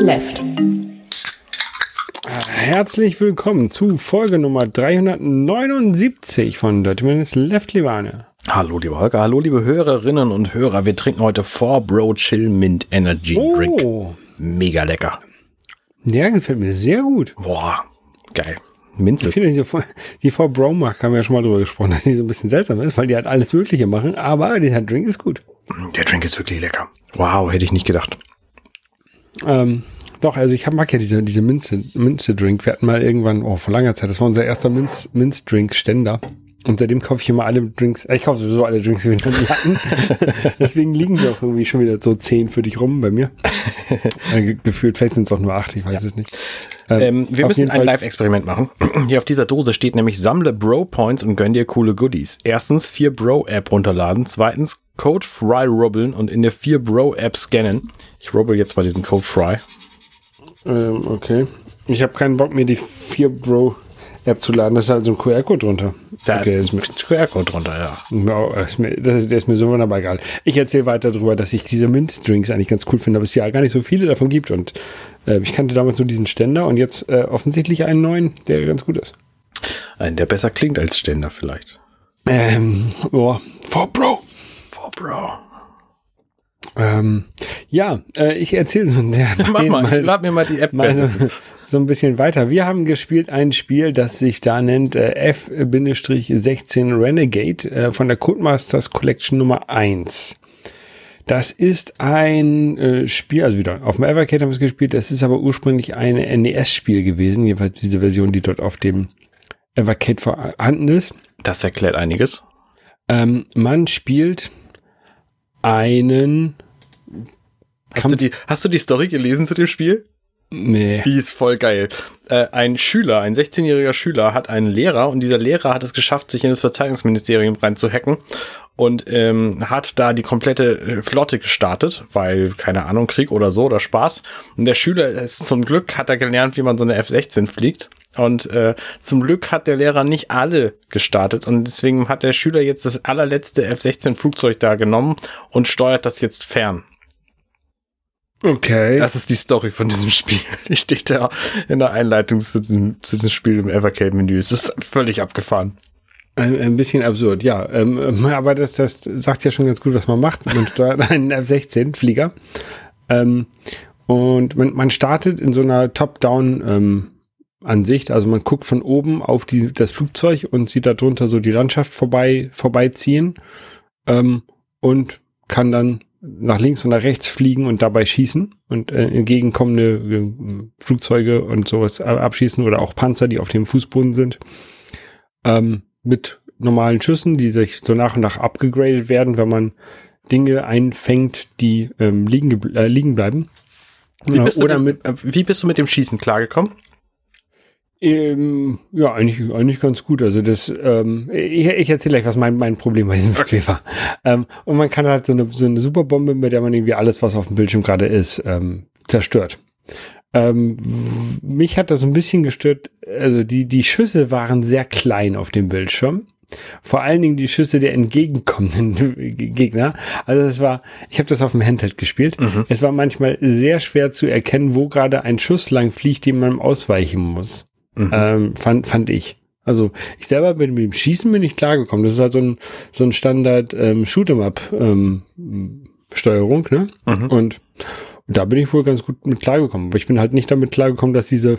Left. Herzlich willkommen zu Folge Nummer 379 von Dirty Minutes Left, Livane. Hallo, liebe Holger, hallo, liebe Hörerinnen und Hörer. Wir trinken heute 4 Bro Chill Mint Energy Drink. Oh, Mega lecker. der gefällt mir sehr gut. Boah, geil. Minze. Ich finde, diese, die Frau Bromack haben wir ja schon mal drüber gesprochen, dass die so ein bisschen seltsam ist, weil die halt alles Mögliche machen, aber dieser Drink ist gut. Der Drink ist wirklich lecker. Wow, hätte ich nicht gedacht. Ähm, doch, also ich hab, mag ja diese, diese Minze, Minze-Drink. Wir hatten mal irgendwann, oh, vor langer Zeit, das war unser erster Minz, Minz-Drink-Ständer. Und seitdem kaufe ich immer alle Drinks, äh, ich kaufe sowieso alle Drinks, die wir noch nie hatten. Deswegen liegen die auch irgendwie schon wieder so zehn für dich rum bei mir. Äh, ge- Gefühlt, vielleicht sind es auch nur acht, ich weiß es nicht. Ähm, wir auf müssen ein Live-Experiment machen. Hier auf dieser Dose steht nämlich Sammle Bro-Points und gönn dir coole Goodies. Erstens 4 Bro-App runterladen. Zweitens Code Fry rubbeln und in der 4 Bro-App scannen. Ich rubbel jetzt mal diesen Code Fry. Ähm, okay. Ich habe keinen Bock, mir die 4 Bro App zu laden. Da ist halt so ein QR-Code drunter. Da okay, ist ein QR-Code drunter, ja. Ja, ist mir, das, der ist mir so wunderbar egal. Ich erzähle weiter darüber, dass ich diese Mint-Drinks eigentlich ganz cool finde, aber es ja gar nicht so viele davon gibt. Und äh, ich kannte damals nur diesen Ständer und jetzt äh, offensichtlich einen neuen, der ganz gut ist. Ein, der besser klingt als Ständer vielleicht. Ähm, oh, for Bro. Bro. Ähm, ja, äh, ich erzähle so, der, Mach mal, lad mir mal die App mal so, so ein bisschen weiter. Wir haben gespielt ein Spiel, das sich da nennt äh, F-16 Renegade äh, von der Codemasters Collection Nummer 1. Das ist ein äh, Spiel, also wieder auf dem Evercade haben wir es gespielt, das ist aber ursprünglich ein NES-Spiel gewesen, jedenfalls diese Version, die dort auf dem Evercade vorhanden ist. Das erklärt einiges. Ähm, man spielt einen Hast du, die, hast du die Story gelesen zu dem Spiel? Nee. Die ist voll geil. Äh, ein Schüler, ein 16-jähriger Schüler, hat einen Lehrer und dieser Lehrer hat es geschafft, sich in das Verteidigungsministerium reinzuhacken und ähm, hat da die komplette äh, Flotte gestartet, weil, keine Ahnung, Krieg oder so oder Spaß. Und der Schüler ist zum Glück, hat er gelernt, wie man so eine F-16 fliegt. Und äh, zum Glück hat der Lehrer nicht alle gestartet und deswegen hat der Schüler jetzt das allerletzte F-16-Flugzeug da genommen und steuert das jetzt fern. Okay. Das ist die Story von diesem Spiel. Die steht da in der Einleitung zu diesem, zu diesem Spiel im Evercade-Menü. Es ist völlig abgefahren. Ein, ein bisschen absurd, ja. Ähm, aber das, das sagt ja schon ganz gut, was man macht. Man steuert einen F-16-Flieger. Ähm, und man, man startet in so einer Top-Down-Ansicht. also man guckt von oben auf die, das Flugzeug und sieht darunter so die Landschaft vorbei, vorbeiziehen. Ähm, und kann dann nach links und nach rechts fliegen und dabei schießen und äh, entgegenkommende äh, Flugzeuge und sowas abschießen oder auch Panzer, die auf dem Fußboden sind ähm, mit normalen Schüssen, die sich so nach und nach abgegradet werden, wenn man Dinge einfängt, die ähm, liegen, äh, liegen bleiben. Wie bist, mit, äh, wie bist du mit dem Schießen klargekommen? Ähm, ja, eigentlich, eigentlich ganz gut. Also das, ähm, ich, ich erzähle gleich, was mein, mein Problem bei diesem Spiel war. Ähm, und man kann halt so eine, so eine Superbombe, mit der man irgendwie alles, was auf dem Bildschirm gerade ist, ähm, zerstört. Ähm, mich hat das ein bisschen gestört. Also die, die Schüsse waren sehr klein auf dem Bildschirm. Vor allen Dingen die Schüsse der entgegenkommenden Gegner. Also es war, ich habe das auf dem Handheld gespielt. Es war manchmal sehr schwer zu erkennen, wo gerade ein Schuss lang fliegt, den man ausweichen muss. Ähm, fand, fand ich. Also ich selber bin mit dem Schießen bin ich klargekommen. Das ist halt so ein, so ein Standard ähm, Shoot'em-up ähm, Steuerung, ne? Und da bin ich wohl ganz gut mit klargekommen. Aber ich bin halt nicht damit klargekommen, dass diese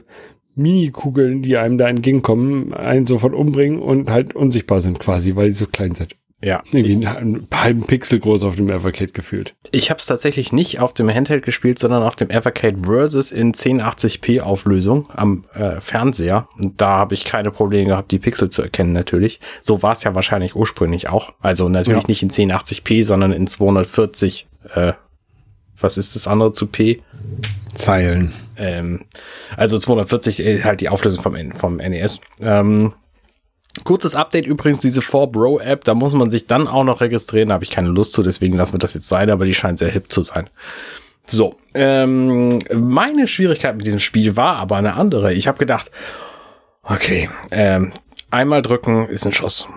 Mini-Kugeln, die einem da entgegenkommen, einen sofort umbringen und halt unsichtbar sind quasi, weil die so klein sind. Ja. Irgendwie einen halben Pixel groß auf dem Evercade gefühlt. Ich habe es tatsächlich nicht auf dem Handheld gespielt, sondern auf dem Evercade Versus in 1080p Auflösung am äh, Fernseher. Und da habe ich keine Probleme gehabt, die Pixel zu erkennen natürlich. So war es ja wahrscheinlich ursprünglich auch. Also natürlich Ja. nicht in 1080p, sondern in 240. Äh, was ist das andere zu P? Zeilen. Ähm, also 240 äh, halt die Auflösung vom, vom NES. Ähm, kurzes Update übrigens, diese 4Bro App, da muss man sich dann auch noch registrieren, da habe ich keine Lust zu, deswegen lassen wir das jetzt sein, aber die scheint sehr hip zu sein. So, ähm, meine Schwierigkeit mit diesem Spiel war aber eine andere. Ich habe gedacht, okay, ähm, einmal drücken ist ein Schuss.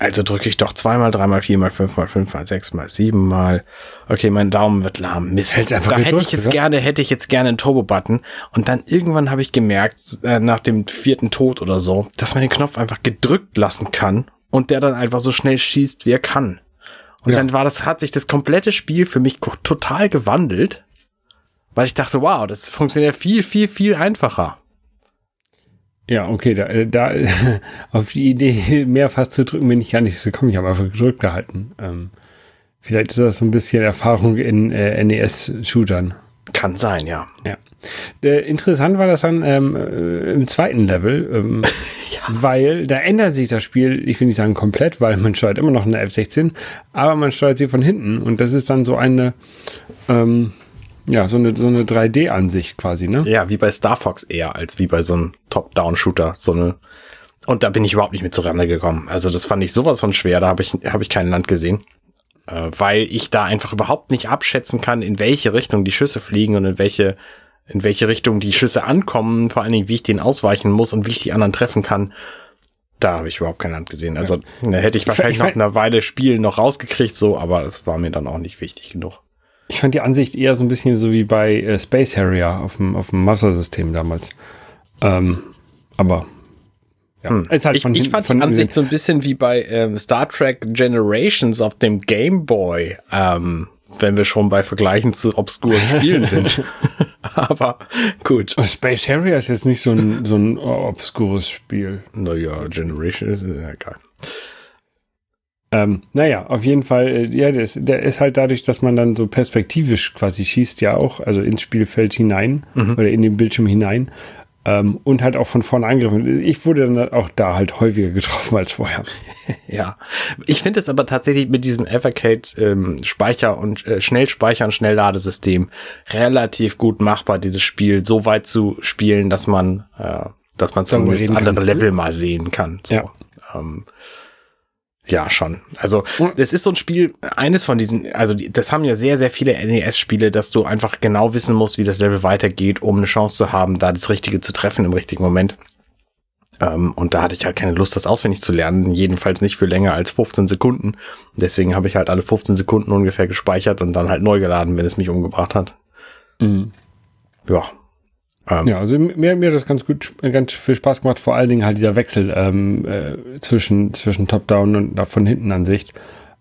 Also drücke ich doch zweimal, dreimal, viermal, fünfmal, fünfmal, sechsmal, siebenmal. Okay, mein Daumen wird lahm. Mist. Hält's einfach da hätte gedrückt, ich jetzt oder? gerne, hätte ich jetzt gerne einen Turbo-Button. Und dann irgendwann habe ich gemerkt, äh, nach dem vierten Tod oder so, dass man den Knopf einfach gedrückt lassen kann und der dann einfach so schnell schießt, wie er kann. Und Ja. dann war das, hat sich das komplette Spiel für mich total gewandelt, weil ich dachte, wow, das funktioniert viel, viel, viel einfacher. Ja, okay, da, äh, da auf die Idee mehrfach zu drücken bin ich gar nicht gekommen. Ich habe einfach gedrückt gehalten. Ähm, vielleicht ist das so ein bisschen Erfahrung in äh, NES-Shootern. Kann sein, ja. Ja. Äh, interessant war das dann ähm, äh, im zweiten Level, ähm, weil da ändert sich das Spiel, ich will nicht sagen komplett, weil man steuert immer noch eine F-16, aber man steuert sie von hinten und das ist dann so eine, ähm, ja, so eine, so eine 3D-Ansicht quasi, ne? Ja, wie bei Star Fox eher als wie bei so einem Top-Down-Shooter. So eine. Und da bin ich überhaupt nicht mit zurande gekommen. Also das fand ich sowas von schwer. Da habe ich, hab ich kein Land gesehen. Äh, weil ich da einfach überhaupt nicht abschätzen kann, in welche Richtung die Schüsse fliegen und in welche, in welche Richtung die Schüsse ankommen. Vor allen Dingen, wie ich denen ausweichen muss und wie ich die anderen treffen kann. Da habe ich überhaupt kein Land gesehen. Also da hätte ich wahrscheinlich ich nach fand- einer Weile Spielen noch rausgekriegt, so, aber das war mir dann auch nicht wichtig genug. Ich fand die Ansicht eher so ein bisschen so wie bei äh, Space Harrier auf dem, auf dem Master-System damals. Ähm, aber ja, ist halt ich, von ich hinten- fand die hinten- Ansicht so ein bisschen wie bei ähm, Star Trek Generations auf dem Game Boy, ähm, wenn wir schon bei Vergleichen zu obskuren Spielen sind. Aber gut. Space Harrier ist jetzt nicht so ein, so ein obskures Spiel. Naja, Generation ist ja, egal. Ähm, naja, auf jeden Fall, äh, ja, der ist, der ist halt dadurch, dass man dann so perspektivisch quasi schießt, ja auch, also ins Spielfeld hinein oder in den Bildschirm hinein ähm, und halt auch von vorne angegriffen. Ich wurde dann auch da halt häufiger getroffen als vorher. Ja. Ich finde es aber tatsächlich mit diesem Evercade ähm, Speicher und äh, Schnellspeicher und Schnellladesystem relativ gut machbar, dieses Spiel so weit zu spielen, dass man, äh, dass man zumindest andere. Level mal sehen kann. So. Ja. Ähm, ja, schon. Also, das ist so ein Spiel, eines von diesen, also die, das haben ja sehr, sehr viele NES-Spiele, dass du einfach genau wissen musst, wie das Level weitergeht, um eine Chance zu haben, da das Richtige zu treffen im richtigen Moment. Ähm, und da hatte ich halt keine Lust, das auswendig zu lernen, jedenfalls nicht für länger als 15 Sekunden. Deswegen habe ich halt alle 15 Sekunden ungefähr gespeichert und dann halt neu geladen, wenn es mich umgebracht hat. Ja. Ähm, Ja, also mir, mir hat das ganz gut, ganz viel Spaß gemacht, vor allen Dingen halt dieser Wechsel ähm, äh, zwischen, zwischen Top-Down und von hinten Ansicht.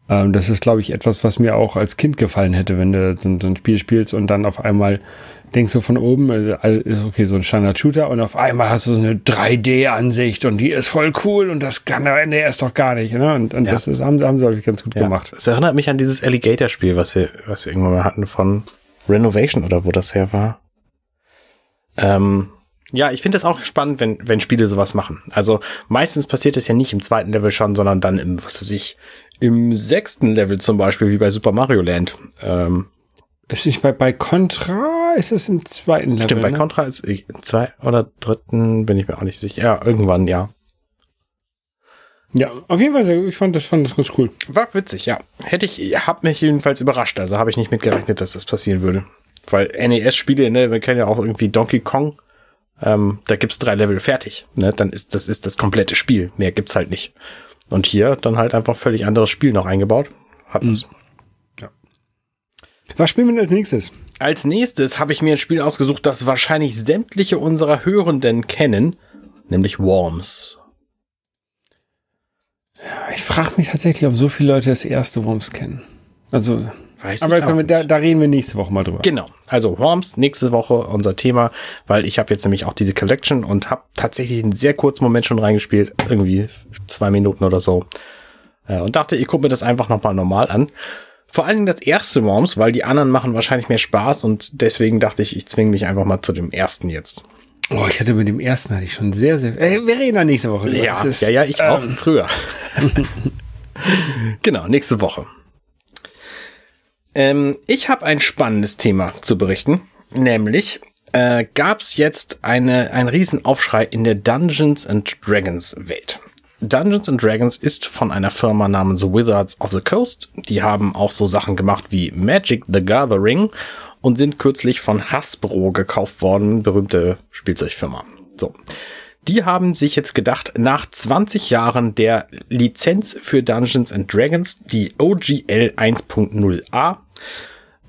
Ähm, das ist, glaube ich, etwas, was mir auch als Kind gefallen hätte, wenn du so, so ein Spiel spielst und dann auf einmal denkst du von oben, äh, ist okay, so ein Standard-Shooter und auf einmal hast du so eine 3D-Ansicht und die ist voll cool und das kann der NES doch gar nicht. Ne? Und, und Ja. das ist, haben, haben sie, glaube ich, ganz gut Ja. gemacht. Es erinnert mich an dieses Alligator-Spiel, was wir, was wir irgendwann mal hatten von Renovation oder wo das her war. Ähm, ja, ich finde das auch spannend, wenn, wenn Spiele sowas machen. Also meistens passiert das ja nicht im zweiten Level schon, sondern dann im, was weiß ich, im sechsten Level zum Beispiel, wie bei Super Mario Land. Ähm, Ist nicht bei, bei Contra, ist es im zweiten Level? stimmt, bei ne? Contra ist ich, zwei oder dritten, bin ich mir auch nicht sicher. Ja, irgendwann, ja. Ja, auf jeden Fall, ich fand das, fand das ganz cool. War witzig, ja. Hätte ich, hab mich jedenfalls überrascht. Also habe ich nicht mitgerechnet, dass das passieren würde. Weil NES-Spiele, ne, wir kennen ja auch irgendwie Donkey Kong. Ähm, da gibt's drei Level fertig. Ne? Dann ist das ist das komplette Spiel. Mehr gibt's halt nicht. Und hier dann halt einfach völlig anderes Spiel noch eingebaut. Hat es. Was spielen wir denn als nächstes? Als nächstes habe ich mir ein Spiel ausgesucht, das wahrscheinlich sämtliche unserer Hörenden kennen, nämlich Worms. Ich frage mich tatsächlich, ob so viele Leute das erste Worms kennen. Also, Weiß aber ich auch wir, da, da reden wir nächste Woche mal drüber. Genau. Also Worms, nächste Woche unser Thema, weil ich habe jetzt nämlich auch diese Collection und habe tatsächlich einen sehr kurzen Moment schon reingespielt, irgendwie zwei Minuten oder so. Äh, Und dachte, ich gucke mir das einfach nochmal normal an. Vor allen Dingen das erste Worms, weil die anderen machen wahrscheinlich mehr Spaß und deswegen dachte ich, ich zwinge mich einfach mal zu dem ersten jetzt. Oh, ich hatte mit dem ersten hatte ich schon sehr, sehr. Ey, wir reden da nächste Woche. Ja, ist, ja, ja, ich auch ähm, früher. genau, nächste Woche. Ähm, ich habe ein spannendes Thema zu berichten, nämlich äh, gab es jetzt eine, einen Riesenaufschrei in der Dungeons and Dragons Welt. Dungeons and Dragons ist von einer Firma namens Wizards of the Coast. Die haben auch so Sachen gemacht wie Magic the Gathering und sind kürzlich von Hasbro gekauft worden, berühmte Spielzeugfirma. So. Die haben sich jetzt gedacht, nach 20 Jahren der Lizenz für Dungeons and Dragons, die OGL 1.0a,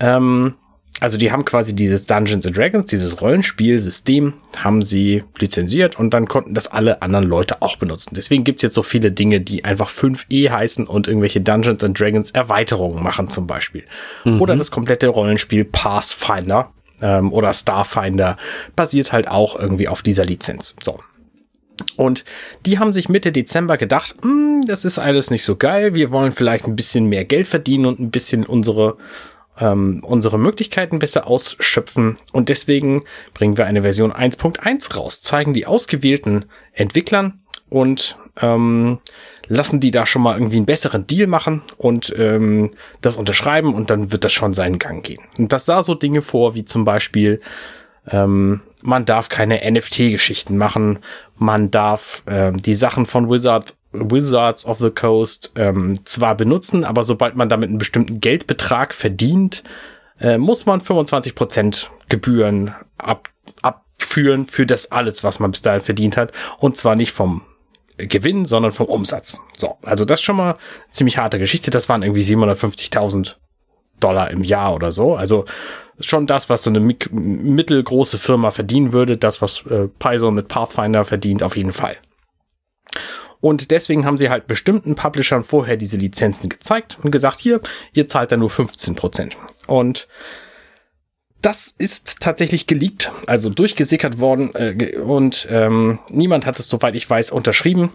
ähm, also die haben quasi dieses Dungeons and Dragons, dieses Rollenspielsystem, haben sie lizenziert und dann konnten das alle anderen Leute auch benutzen. Deswegen gibt's jetzt so viele Dinge, die einfach 5e heißen und irgendwelche Dungeons and Dragons Erweiterungen machen zum Beispiel. Mhm. Oder das komplette Rollenspiel Pathfinder ähm, oder Starfinder basiert halt auch irgendwie auf dieser Lizenz. So. Und die haben sich Mitte Dezember gedacht, hm, das ist alles nicht so geil, wir wollen vielleicht ein bisschen mehr Geld verdienen und ein bisschen unsere ähm, unsere Möglichkeiten besser ausschöpfen und deswegen bringen wir eine Version 1.1 raus, zeigen die ausgewählten Entwicklern und ähm, lassen die da schon mal irgendwie einen besseren Deal machen und ähm, das unterschreiben und dann wird das schon seinen Gang gehen. Und das sah so Dinge vor, wie zum Beispiel, ähm, man darf keine NFT-Geschichten machen, man darf äh, die Sachen von Wizard Wizards of the Coast ähm, zwar benutzen, aber sobald man damit einen bestimmten Geldbetrag verdient, äh, muss man 25% Gebühren ab, abführen für das alles, was man bis dahin verdient hat. Und zwar nicht vom Gewinn, sondern vom Umsatz. So, also das ist schon mal ziemlich harte Geschichte. Das waren irgendwie 750.000 Dollar im Jahr oder so. Also schon das, was so eine mittelgroße Firma verdienen würde. Das, was äh, Python mit Pathfinder verdient, auf jeden Fall. Und deswegen haben sie halt bestimmten Publishern vorher diese Lizenzen gezeigt und gesagt, hier, ihr zahlt da nur 15 Prozent. Und das ist tatsächlich geleakt, also durchgesickert worden äh, und ähm, niemand hat es, soweit ich weiß, unterschrieben.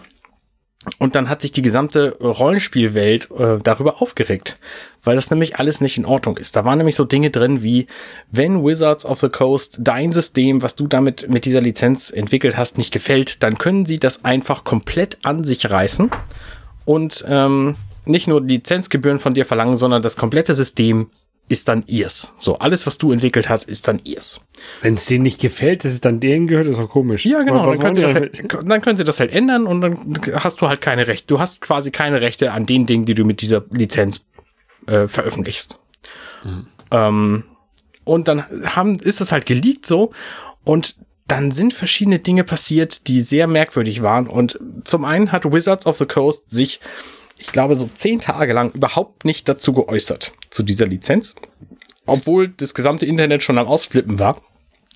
Und dann hat sich die gesamte Rollenspielwelt äh, darüber aufgeregt, weil das nämlich alles nicht in Ordnung ist. Da waren nämlich so Dinge drin wie, wenn Wizards of the Coast dein System, was du damit mit dieser Lizenz entwickelt hast, nicht gefällt, dann können sie das einfach komplett an sich reißen und ähm, nicht nur Lizenzgebühren von dir verlangen, sondern das komplette System ist dann ihrs. So, alles, was du entwickelt hast, ist dann ihrs. Wenn es denen nicht gefällt, dass es dann denen gehört, ist auch komisch. Ja, genau. Dann können, sie das halt, dann können sie das halt ändern und dann hast du halt keine Rechte. Du hast quasi keine Rechte an den Dingen, die du mit dieser Lizenz äh, veröffentlichst. Mhm. Ähm, und dann haben, ist das halt geleakt so und dann sind verschiedene Dinge passiert, die sehr merkwürdig waren. Und zum einen hat Wizards of the Coast sich ich glaube, so zehn Tage lang überhaupt nicht dazu geäußert, zu dieser Lizenz. Obwohl das gesamte Internet schon am Ausflippen war.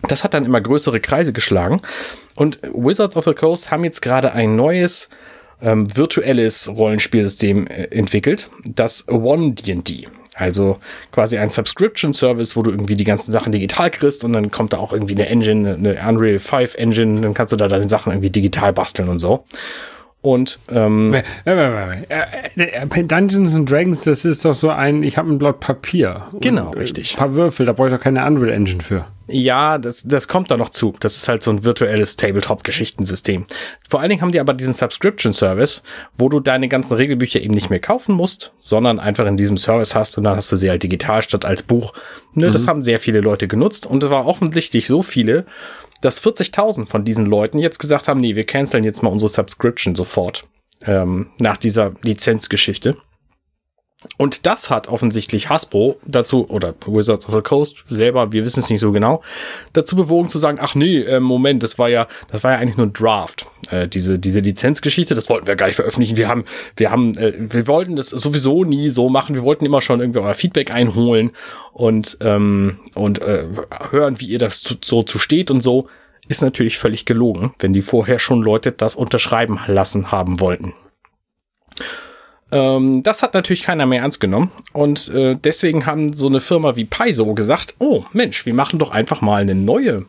Das hat dann immer größere Kreise geschlagen. Und Wizards of the Coast haben jetzt gerade ein neues ähm, virtuelles Rollenspielsystem äh, entwickelt, das One D&D. Also quasi ein Subscription Service, wo du irgendwie die ganzen Sachen digital kriegst und dann kommt da auch irgendwie eine Engine, eine Unreal 5 Engine, dann kannst du da deine Sachen irgendwie digital basteln und so. Und ähm, äh, äh, Dungeons and Dragons, das ist doch so ein, ich habe ein Blatt Papier. Genau, richtig. Ein paar Würfel, da brauche ich doch keine Unreal Engine für. Ja, das, das kommt da noch zu. Das ist halt so ein virtuelles Tabletop-Geschichtensystem. Vor allen Dingen haben die aber diesen Subscription-Service, wo du deine ganzen Regelbücher eben nicht mehr kaufen musst, sondern einfach in diesem Service hast und dann hast du sie halt digital statt als Buch. Ne, mhm. Das haben sehr viele Leute genutzt und es war offensichtlich so viele, dass 40.000 von diesen Leuten jetzt gesagt haben, nee, wir canceln jetzt mal unsere Subscription sofort ähm, nach dieser Lizenzgeschichte. Und das hat offensichtlich Hasbro dazu, oder Wizards of the Coast selber, wir wissen es nicht so genau, dazu bewogen zu sagen, ach nee, äh, Moment, das war ja, das war ja eigentlich nur ein Draft. Äh, diese, diese Lizenzgeschichte, das wollten wir gar nicht veröffentlichen. Wir haben, wir haben, äh, wir wollten das sowieso nie so machen. Wir wollten immer schon irgendwie euer Feedback einholen und, ähm, und äh, hören, wie ihr das zu, so zu steht und so. Ist natürlich völlig gelogen, wenn die vorher schon Leute das unterschreiben lassen haben wollten. Ähm, das hat natürlich keiner mehr ernst genommen. Und äh, deswegen haben so eine Firma wie Paizo gesagt, oh Mensch, wir machen doch einfach mal eine neue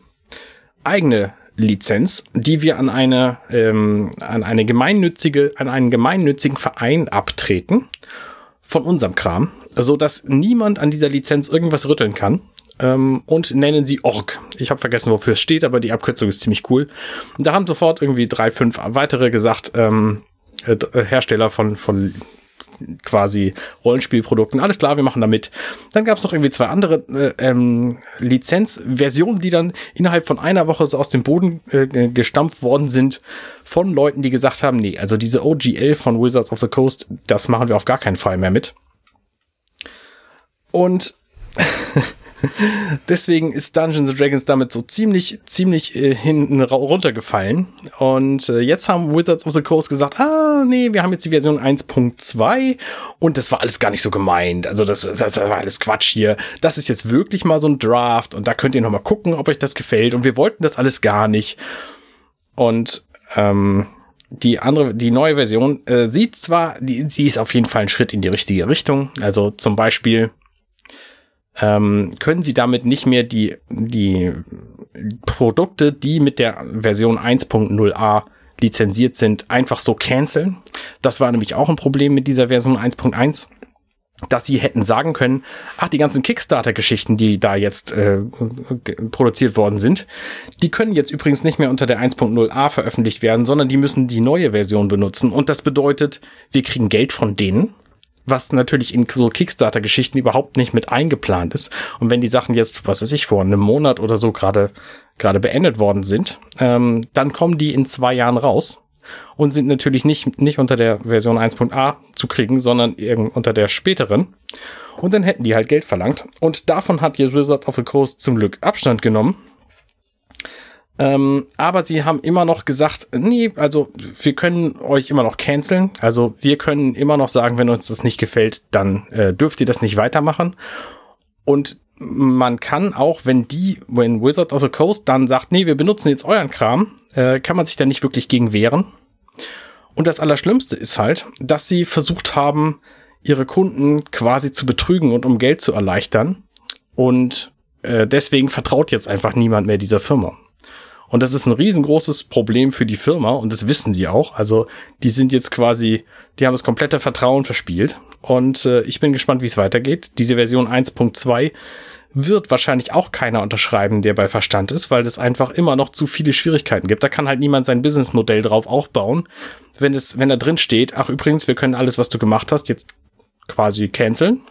eigene Lizenz, die wir an eine, ähm, an eine gemeinnützige, an einen gemeinnützigen Verein abtreten von unserem Kram, so dass niemand an dieser Lizenz irgendwas rütteln kann. Ähm, und nennen sie Org. Ich habe vergessen, wofür es steht, aber die Abkürzung ist ziemlich cool. Und da haben sofort irgendwie drei, fünf weitere gesagt, ähm, äh, Hersteller von, von quasi Rollenspielprodukten. Alles klar, wir machen damit. Dann gab es noch irgendwie zwei andere äh, ähm, Lizenzversionen, die dann innerhalb von einer Woche so aus dem Boden äh, gestampft worden sind von Leuten, die gesagt haben, nee, also diese OGL von Wizards of the Coast, das machen wir auf gar keinen Fall mehr mit. Und Deswegen ist Dungeons and Dragons damit so ziemlich, ziemlich äh, hinten runtergefallen. Und äh, jetzt haben Wizards of the Coast gesagt, ah, nee, wir haben jetzt die Version 1.2 und das war alles gar nicht so gemeint. Also das, das war alles Quatsch hier. Das ist jetzt wirklich mal so ein Draft und da könnt ihr noch mal gucken, ob euch das gefällt. Und wir wollten das alles gar nicht. Und ähm, die andere, die neue Version äh, sieht zwar, die, sie ist auf jeden Fall ein Schritt in die richtige Richtung. Also zum Beispiel ähm, können sie damit nicht mehr die, die Produkte, die mit der Version 1.0a lizenziert sind, einfach so canceln. Das war nämlich auch ein Problem mit dieser Version 1.1 dass sie hätten sagen können, ach, die ganzen Kickstarter-Geschichten, die da jetzt äh, produziert worden sind, die können jetzt übrigens nicht mehr unter der 1.0a veröffentlicht werden, sondern die müssen die neue Version benutzen. Und das bedeutet, wir kriegen Geld von denen, was natürlich in so Kickstarter-Geschichten überhaupt nicht mit eingeplant ist. Und wenn die Sachen jetzt, was weiß ich, vor einem Monat oder so gerade gerade beendet worden sind, ähm, dann kommen die in zwei Jahren raus und sind natürlich nicht, nicht unter der Version 1.a zu kriegen, sondern unter der späteren. Und dann hätten die halt Geld verlangt. Und davon hat jetzt Wizard of the Coast zum Glück Abstand genommen. Ähm, aber sie haben immer noch gesagt, nee, also wir können euch immer noch canceln. Also wir können immer noch sagen, wenn uns das nicht gefällt, dann äh, dürft ihr das nicht weitermachen. Und man kann auch, wenn die, wenn Wizard of the Coast dann sagt, nee, wir benutzen jetzt euren Kram, äh, kann man sich da nicht wirklich gegen wehren. Und das Allerschlimmste ist halt, dass sie versucht haben, ihre Kunden quasi zu betrügen und um Geld zu erleichtern. Und äh, deswegen vertraut jetzt einfach niemand mehr dieser Firma. Und das ist ein riesengroßes Problem für die Firma und das wissen sie auch. Also die sind jetzt quasi, die haben das komplette Vertrauen verspielt. Und äh, ich bin gespannt, wie es weitergeht. Diese Version 1.2 wird wahrscheinlich auch keiner unterschreiben, der bei Verstand ist, weil es einfach immer noch zu viele Schwierigkeiten gibt. Da kann halt niemand sein Businessmodell drauf aufbauen, wenn es, wenn da drin steht, ach übrigens, wir können alles, was du gemacht hast, jetzt quasi canceln.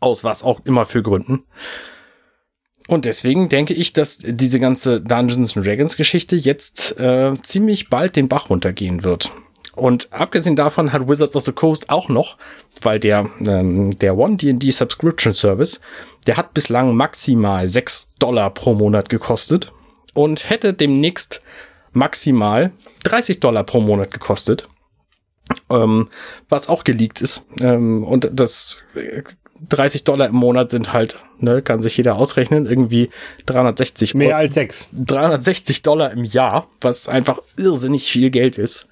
Aus was auch immer für Gründen. Und deswegen denke ich, dass diese ganze Dungeons Dragons Geschichte jetzt äh, ziemlich bald den Bach runtergehen wird. Und abgesehen davon hat Wizards of the Coast auch noch, weil der, ähm, der One D&D Subscription Service, der hat bislang maximal 6 Dollar pro Monat gekostet und hätte demnächst maximal 30 Dollar pro Monat gekostet. Ähm, was auch geleakt ist. Ähm, und das 30 Dollar im Monat sind halt, ne, kann sich jeder ausrechnen, irgendwie 360 Mehr als 6. 360 Dollar im Jahr, was einfach irrsinnig viel Geld ist.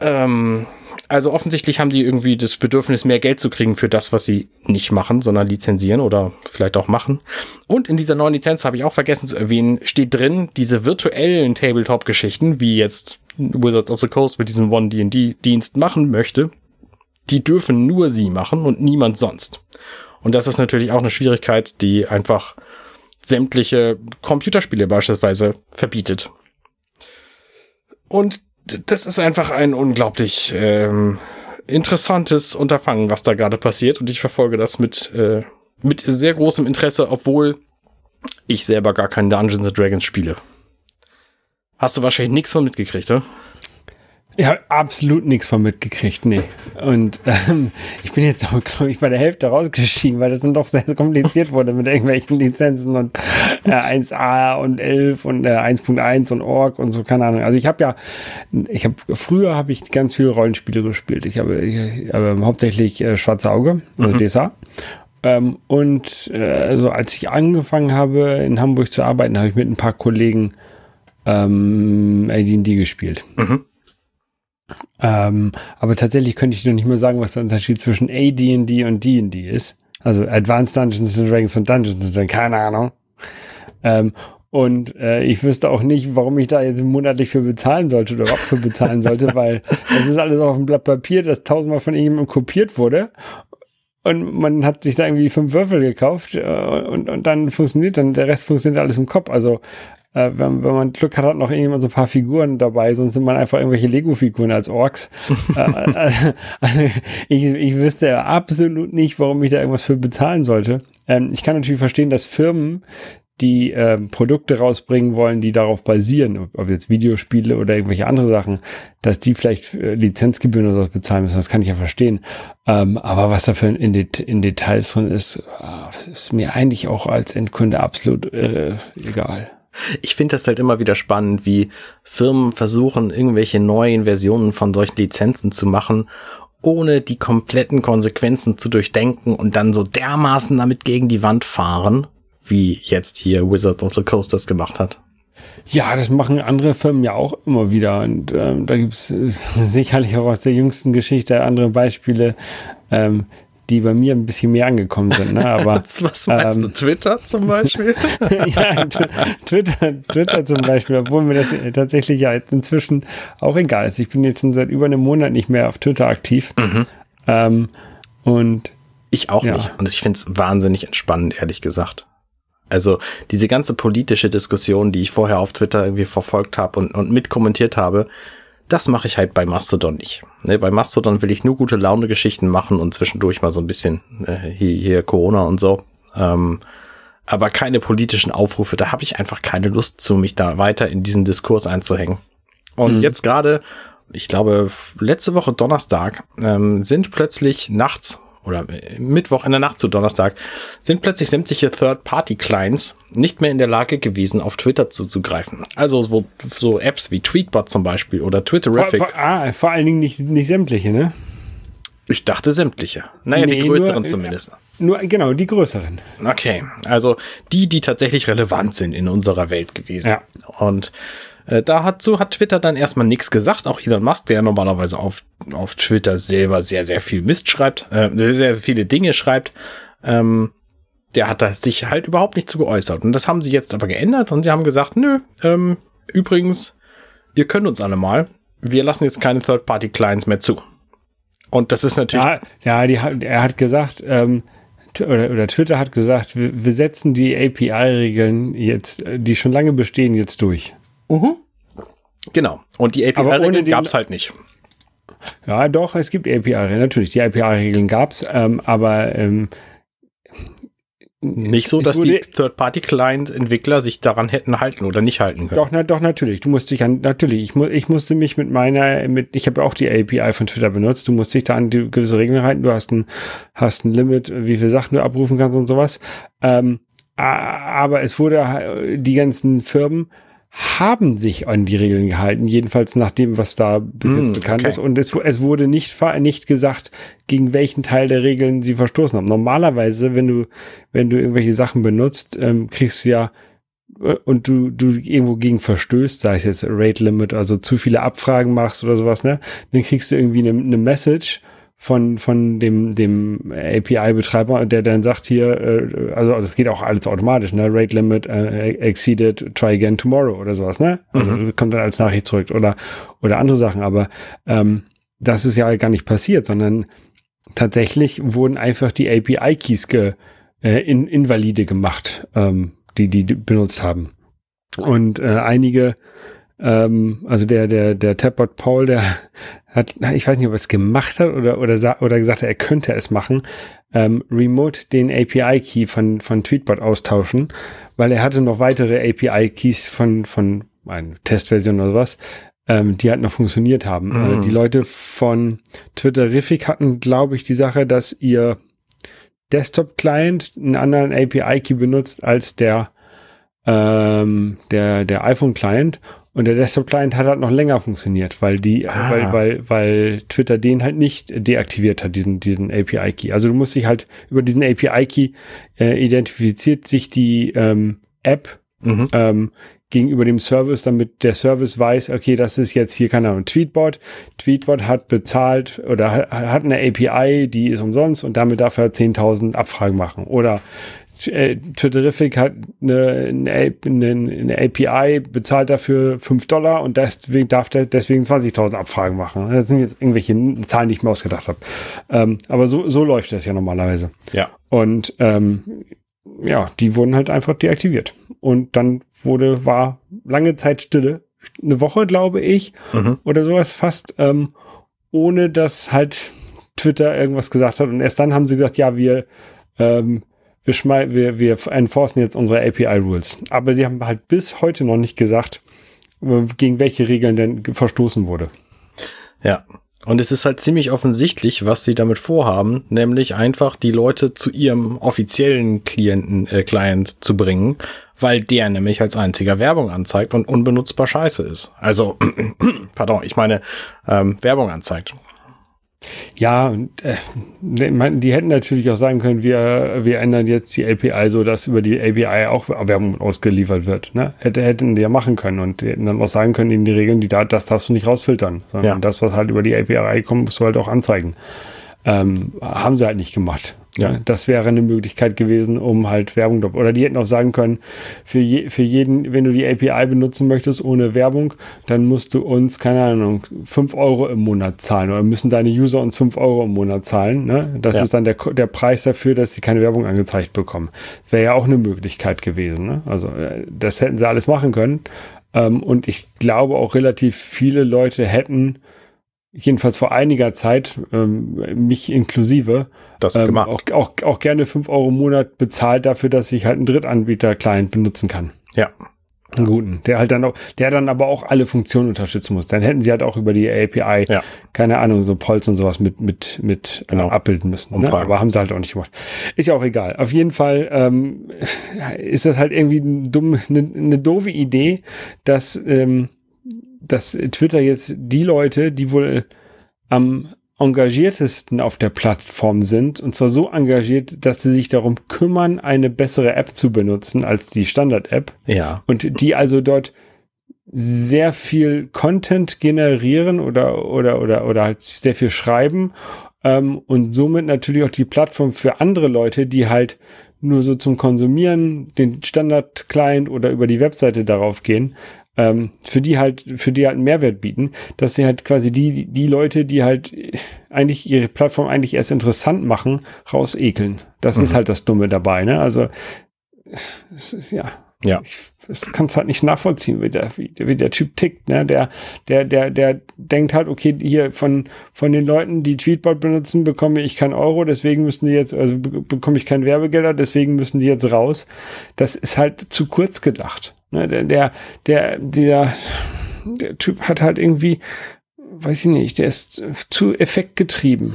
Ähm, also offensichtlich haben die irgendwie das Bedürfnis, mehr Geld zu kriegen für das, was sie nicht machen, sondern lizenzieren oder vielleicht auch machen. Und in dieser neuen Lizenz habe ich auch vergessen zu erwähnen, steht drin, diese virtuellen Tabletop-Geschichten, wie jetzt Wizards of the Coast mit diesem One-D&D-Dienst machen möchte, die dürfen nur sie machen und niemand sonst. Und das ist natürlich auch eine Schwierigkeit, die einfach sämtliche Computerspiele beispielsweise verbietet. Und das ist einfach ein unglaublich ähm, interessantes Unterfangen, was da gerade passiert. Und ich verfolge das mit, äh, mit sehr großem Interesse, obwohl ich selber gar keinen Dungeons Dragons spiele. Hast du wahrscheinlich nichts von mitgekriegt, oder? Ich habe absolut nichts von mitgekriegt, nee. Und ähm, ich bin jetzt auch, glaube ich, bei der Hälfte rausgestiegen, weil das dann doch sehr kompliziert wurde mit irgendwelchen Lizenzen und äh, 1a und 11 und äh, 1.1 und Org und so, keine Ahnung. Also ich habe ja, ich habe früher habe ich ganz viele Rollenspiele gespielt. Ich habe, ich, habe hauptsächlich äh, Schwarze Auge, also mhm. DSA. Ähm, und äh, also als ich angefangen habe, in Hamburg zu arbeiten, habe ich mit ein paar Kollegen ähm, AD&D gespielt. Mhm. Ähm, aber tatsächlich könnte ich noch nicht mal sagen, was der Unterschied zwischen AD&D und D&D ist. Also Advanced Dungeons and Dragons und Dungeons and Dragons, keine Ahnung. Ähm, und äh, ich wüsste auch nicht, warum ich da jetzt monatlich für bezahlen sollte oder überhaupt für bezahlen sollte, weil es ist alles auf dem Blatt Papier, das tausendmal von irgendjemandem kopiert wurde. Und man hat sich da irgendwie fünf Würfel gekauft äh, und, und dann funktioniert dann, der Rest funktioniert alles im Kopf. Also äh, wenn, wenn man Glück hat, hat noch irgendjemand so ein paar Figuren dabei, sonst sind man einfach irgendwelche Lego-Figuren als Orks. äh, also ich, ich wüsste absolut nicht, warum ich da irgendwas für bezahlen sollte. Ähm, ich kann natürlich verstehen, dass Firmen die äh, Produkte rausbringen wollen, die darauf basieren, ob, ob, jetzt Videospiele oder irgendwelche andere Sachen, dass die vielleicht äh, Lizenzgebühren oder so bezahlen müssen, das kann ich ja verstehen. Ähm, aber was da für in, Det in Details drin ist, äh, ist mir eigentlich auch als Endkunde absolut äh, egal. Ich finde das halt immer wieder spannend, wie Firmen versuchen, irgendwelche neuen Versionen von solchen Lizenzen zu machen ohne die kompletten Konsequenzen zu durchdenken und dann so dermaßen damit gegen die Wand fahren, wie jetzt hier Wizards of the Coast das gemacht hat. Ja, das machen andere Firmen ja auch immer wieder. Und ähm, da gibt es sicherlich auch aus der jüngsten Geschichte andere Beispiele, ähm, die bei mir ein bisschen mehr angekommen sind. Ne? Aber, Was meinst ähm, du? Twitter zum Beispiel? ja, Twitter, Twitter zum Beispiel, obwohl mir das tatsächlich ja inzwischen auch egal ist. Ich bin jetzt schon seit über einem Monat nicht mehr auf Twitter aktiv. Mhm. Ähm, und ich auch ja. nicht. Und ich finde es wahnsinnig entspannend, ehrlich gesagt. Also diese ganze politische Diskussion, die ich vorher auf Twitter irgendwie verfolgt habe und, und mitkommentiert habe, das mache ich halt bei Mastodon nicht. Ne, bei Mastodon will ich nur gute Laune-Geschichten machen und zwischendurch mal so ein bisschen äh, hier, hier Corona und so. Ähm, aber keine politischen Aufrufe. Da habe ich einfach keine Lust zu, mich da weiter in diesen Diskurs einzuhängen. Und mhm. jetzt gerade, ich glaube, letzte Woche Donnerstag ähm, sind plötzlich nachts oder Mittwoch in der Nacht zu Donnerstag sind plötzlich sämtliche Third-Party-Clients nicht mehr in der Lage gewesen, auf Twitter zuzugreifen. Also so, so Apps wie Tweetbot zum Beispiel oder Twitterific. Vor, vor, ah, vor allen Dingen nicht, nicht sämtliche, ne? Ich dachte sämtliche. Naja, nee, die größeren nur, zumindest. Nur, genau, die größeren. Okay, also die, die tatsächlich relevant sind in unserer Welt gewesen. Ja. Und äh, dazu hat Twitter dann erstmal nichts gesagt. Auch Elon Musk, der normalerweise auf, auf Twitter selber sehr, sehr viel Mist schreibt, äh, sehr, sehr viele Dinge schreibt, ähm, der hat das sich halt überhaupt nicht zu geäußert. Und das haben sie jetzt aber geändert und sie haben gesagt, nö, ähm, übrigens, wir können uns alle mal. Wir lassen jetzt keine Third-Party-Clients mehr zu. Und das ist natürlich. Ja, ja die, er hat gesagt, ähm, oder, oder Twitter hat gesagt, wir, wir setzen die API-Regeln jetzt, die schon lange bestehen, jetzt durch. Mhm. Genau. Und die API-Regeln gab es halt nicht. Ja, doch, es gibt API-Regeln, natürlich. Die API-Regeln gab es, ähm, aber ähm, nicht so, dass die Third-Party-Client-Entwickler sich daran hätten halten oder nicht halten können. Doch, na, doch, natürlich. Du musst dich an, natürlich, ich, mu ich musste mich mit meiner, mit, ich habe auch die API von Twitter benutzt, du musst dich da an die gewisse Regeln halten, du hast ein, hast ein Limit, wie viele Sachen du abrufen kannst und sowas. Ähm, aber es wurde, die ganzen Firmen haben sich an die Regeln gehalten, jedenfalls nach dem, was da bis jetzt mm, bekannt okay. ist. Und es, es, wurde nicht, nicht gesagt, gegen welchen Teil der Regeln sie verstoßen haben. Normalerweise, wenn du, wenn du irgendwelche Sachen benutzt, ähm, kriegst du ja äh, und du, du irgendwo gegen verstößt, sei es jetzt Rate Limit, also zu viele Abfragen machst oder sowas, ne, dann kriegst du irgendwie eine, eine Message von, von dem, dem API-Betreiber, der dann sagt hier, äh, also das geht auch alles automatisch, ne? Rate Limit äh, exceeded, try again tomorrow oder sowas, ne? Also mhm. kommt dann als Nachricht zurück oder, oder andere Sachen, aber ähm, das ist ja gar nicht passiert, sondern tatsächlich wurden einfach die API-Keys ge, äh, in, invalide gemacht, ähm, die die benutzt haben. Und äh, einige ähm, also der, der, der Tapbot Paul, der hat, ich weiß nicht, ob er es gemacht hat oder, oder, oder gesagt hat, er könnte es machen, ähm, remote den API-Key von, von Tweetbot austauschen, weil er hatte noch weitere API-Keys von, von einer Testversion oder was, ähm, die halt noch funktioniert haben. Mhm. Äh, die Leute von Twitterific hatten, glaube ich, die Sache, dass ihr Desktop-Client einen anderen API-Key benutzt als der, ähm, der, der iPhone-Client und der Desktop-Client hat halt noch länger funktioniert, weil die, ah. weil, weil, weil Twitter den halt nicht deaktiviert hat, diesen, diesen API-Key. Also du musst dich halt über diesen API-Key äh, identifiziert sich die ähm, App mhm. ähm, gegenüber dem Service, damit der Service weiß, okay, das ist jetzt hier, keine Ahnung, Tweetbot. Tweetbot hat bezahlt oder hat eine API, die ist umsonst und damit darf er 10.000 Abfragen machen. Oder äh, Twitterific hat eine, eine, eine, API, bezahlt dafür 5 Dollar und deswegen darf der deswegen 20.000 Abfragen machen. Das sind jetzt irgendwelche Zahlen, die ich mir ausgedacht habe. Ähm, aber so, so läuft das ja normalerweise. Ja. Und ähm, ja, die wurden halt einfach deaktiviert. Und dann wurde, war lange Zeit Stille. Eine Woche, glaube ich, mhm. oder sowas fast, ähm, ohne dass halt Twitter irgendwas gesagt hat. Und erst dann haben sie gesagt, ja, wir ähm, wir, wir, wir enforcen jetzt unsere API-Rules. Aber sie haben halt bis heute noch nicht gesagt, äh, gegen welche Regeln denn verstoßen wurde. Ja. Und es ist halt ziemlich offensichtlich, was sie damit vorhaben, nämlich einfach die Leute zu ihrem offiziellen Klienten, äh, Client zu bringen, weil der nämlich als einziger Werbung anzeigt und unbenutzbar scheiße ist. Also, pardon, ich meine, ähm, Werbung anzeigt. Ja, und, äh, die hätten natürlich auch sagen können, wir, wir ändern jetzt die API so, dass über die API auch Werbung ausgeliefert wird. Ne? Hätte, hätten die ja machen können und die hätten dann auch sagen können, in die Regeln, die da, das darfst du nicht rausfiltern, sondern ja. das, was halt über die API kommt, musst du halt auch anzeigen. Ähm, haben sie halt nicht gemacht. Ja. Das wäre eine Möglichkeit gewesen, um halt Werbung oder die hätten auch sagen können, für, je, für jeden, wenn du die API benutzen möchtest ohne Werbung, dann musst du uns, keine Ahnung, fünf Euro im Monat zahlen oder müssen deine User uns fünf Euro im Monat zahlen. Ne? Das ja. ist dann der, der Preis dafür, dass sie keine Werbung angezeigt bekommen. Wäre ja auch eine Möglichkeit gewesen. Ne? Also äh, das hätten sie alles machen können. Ähm, und ich glaube auch relativ viele Leute hätten jedenfalls vor einiger Zeit, ähm, mich inklusive, das ähm, auch, auch, auch gerne fünf Euro im Monat bezahlt dafür, dass ich halt einen Drittanbieter-Client benutzen kann. Ja. Einen guten, der halt dann auch, der dann aber auch alle Funktionen unterstützen muss. Dann hätten sie halt auch über die API, ja. keine Ahnung, so Polz und sowas mit, mit, mit äh, genau. äh, abbilden müssen. Ne? Aber haben sie halt auch nicht gemacht. Ist ja auch egal. Auf jeden Fall ähm, ist das halt irgendwie dumm, eine, eine doofe Idee, dass ähm, dass Twitter jetzt die Leute, die wohl am engagiertesten auf der Plattform sind, und zwar so engagiert, dass sie sich darum kümmern, eine bessere App zu benutzen als die Standard-App. Ja. Und die also dort sehr viel Content generieren oder, oder, oder, oder halt sehr viel schreiben ähm, und somit natürlich auch die Plattform für andere Leute, die halt nur so zum Konsumieren den Standard-Client oder über die Webseite darauf gehen, ähm, für die halt, für die halt einen Mehrwert bieten, dass sie halt quasi die, die Leute, die halt eigentlich ihre Plattform eigentlich erst interessant machen, rausekeln. Das mhm. ist halt das Dumme dabei, ne? Also, es ist ja. Ja. Ich, das kannst halt nicht nachvollziehen, wie der, wie, wie der Typ tickt, ne? Der, der, der, der denkt halt, okay, hier von, von den Leuten, die Tweetbot benutzen, bekomme ich kein Euro, deswegen müssen die jetzt, also bekomme ich kein Werbegelder, deswegen müssen die jetzt raus. Das ist halt zu kurz gedacht. Ne, der, der, der, der, der Typ hat halt irgendwie, weiß ich nicht, der ist zu effektgetrieben.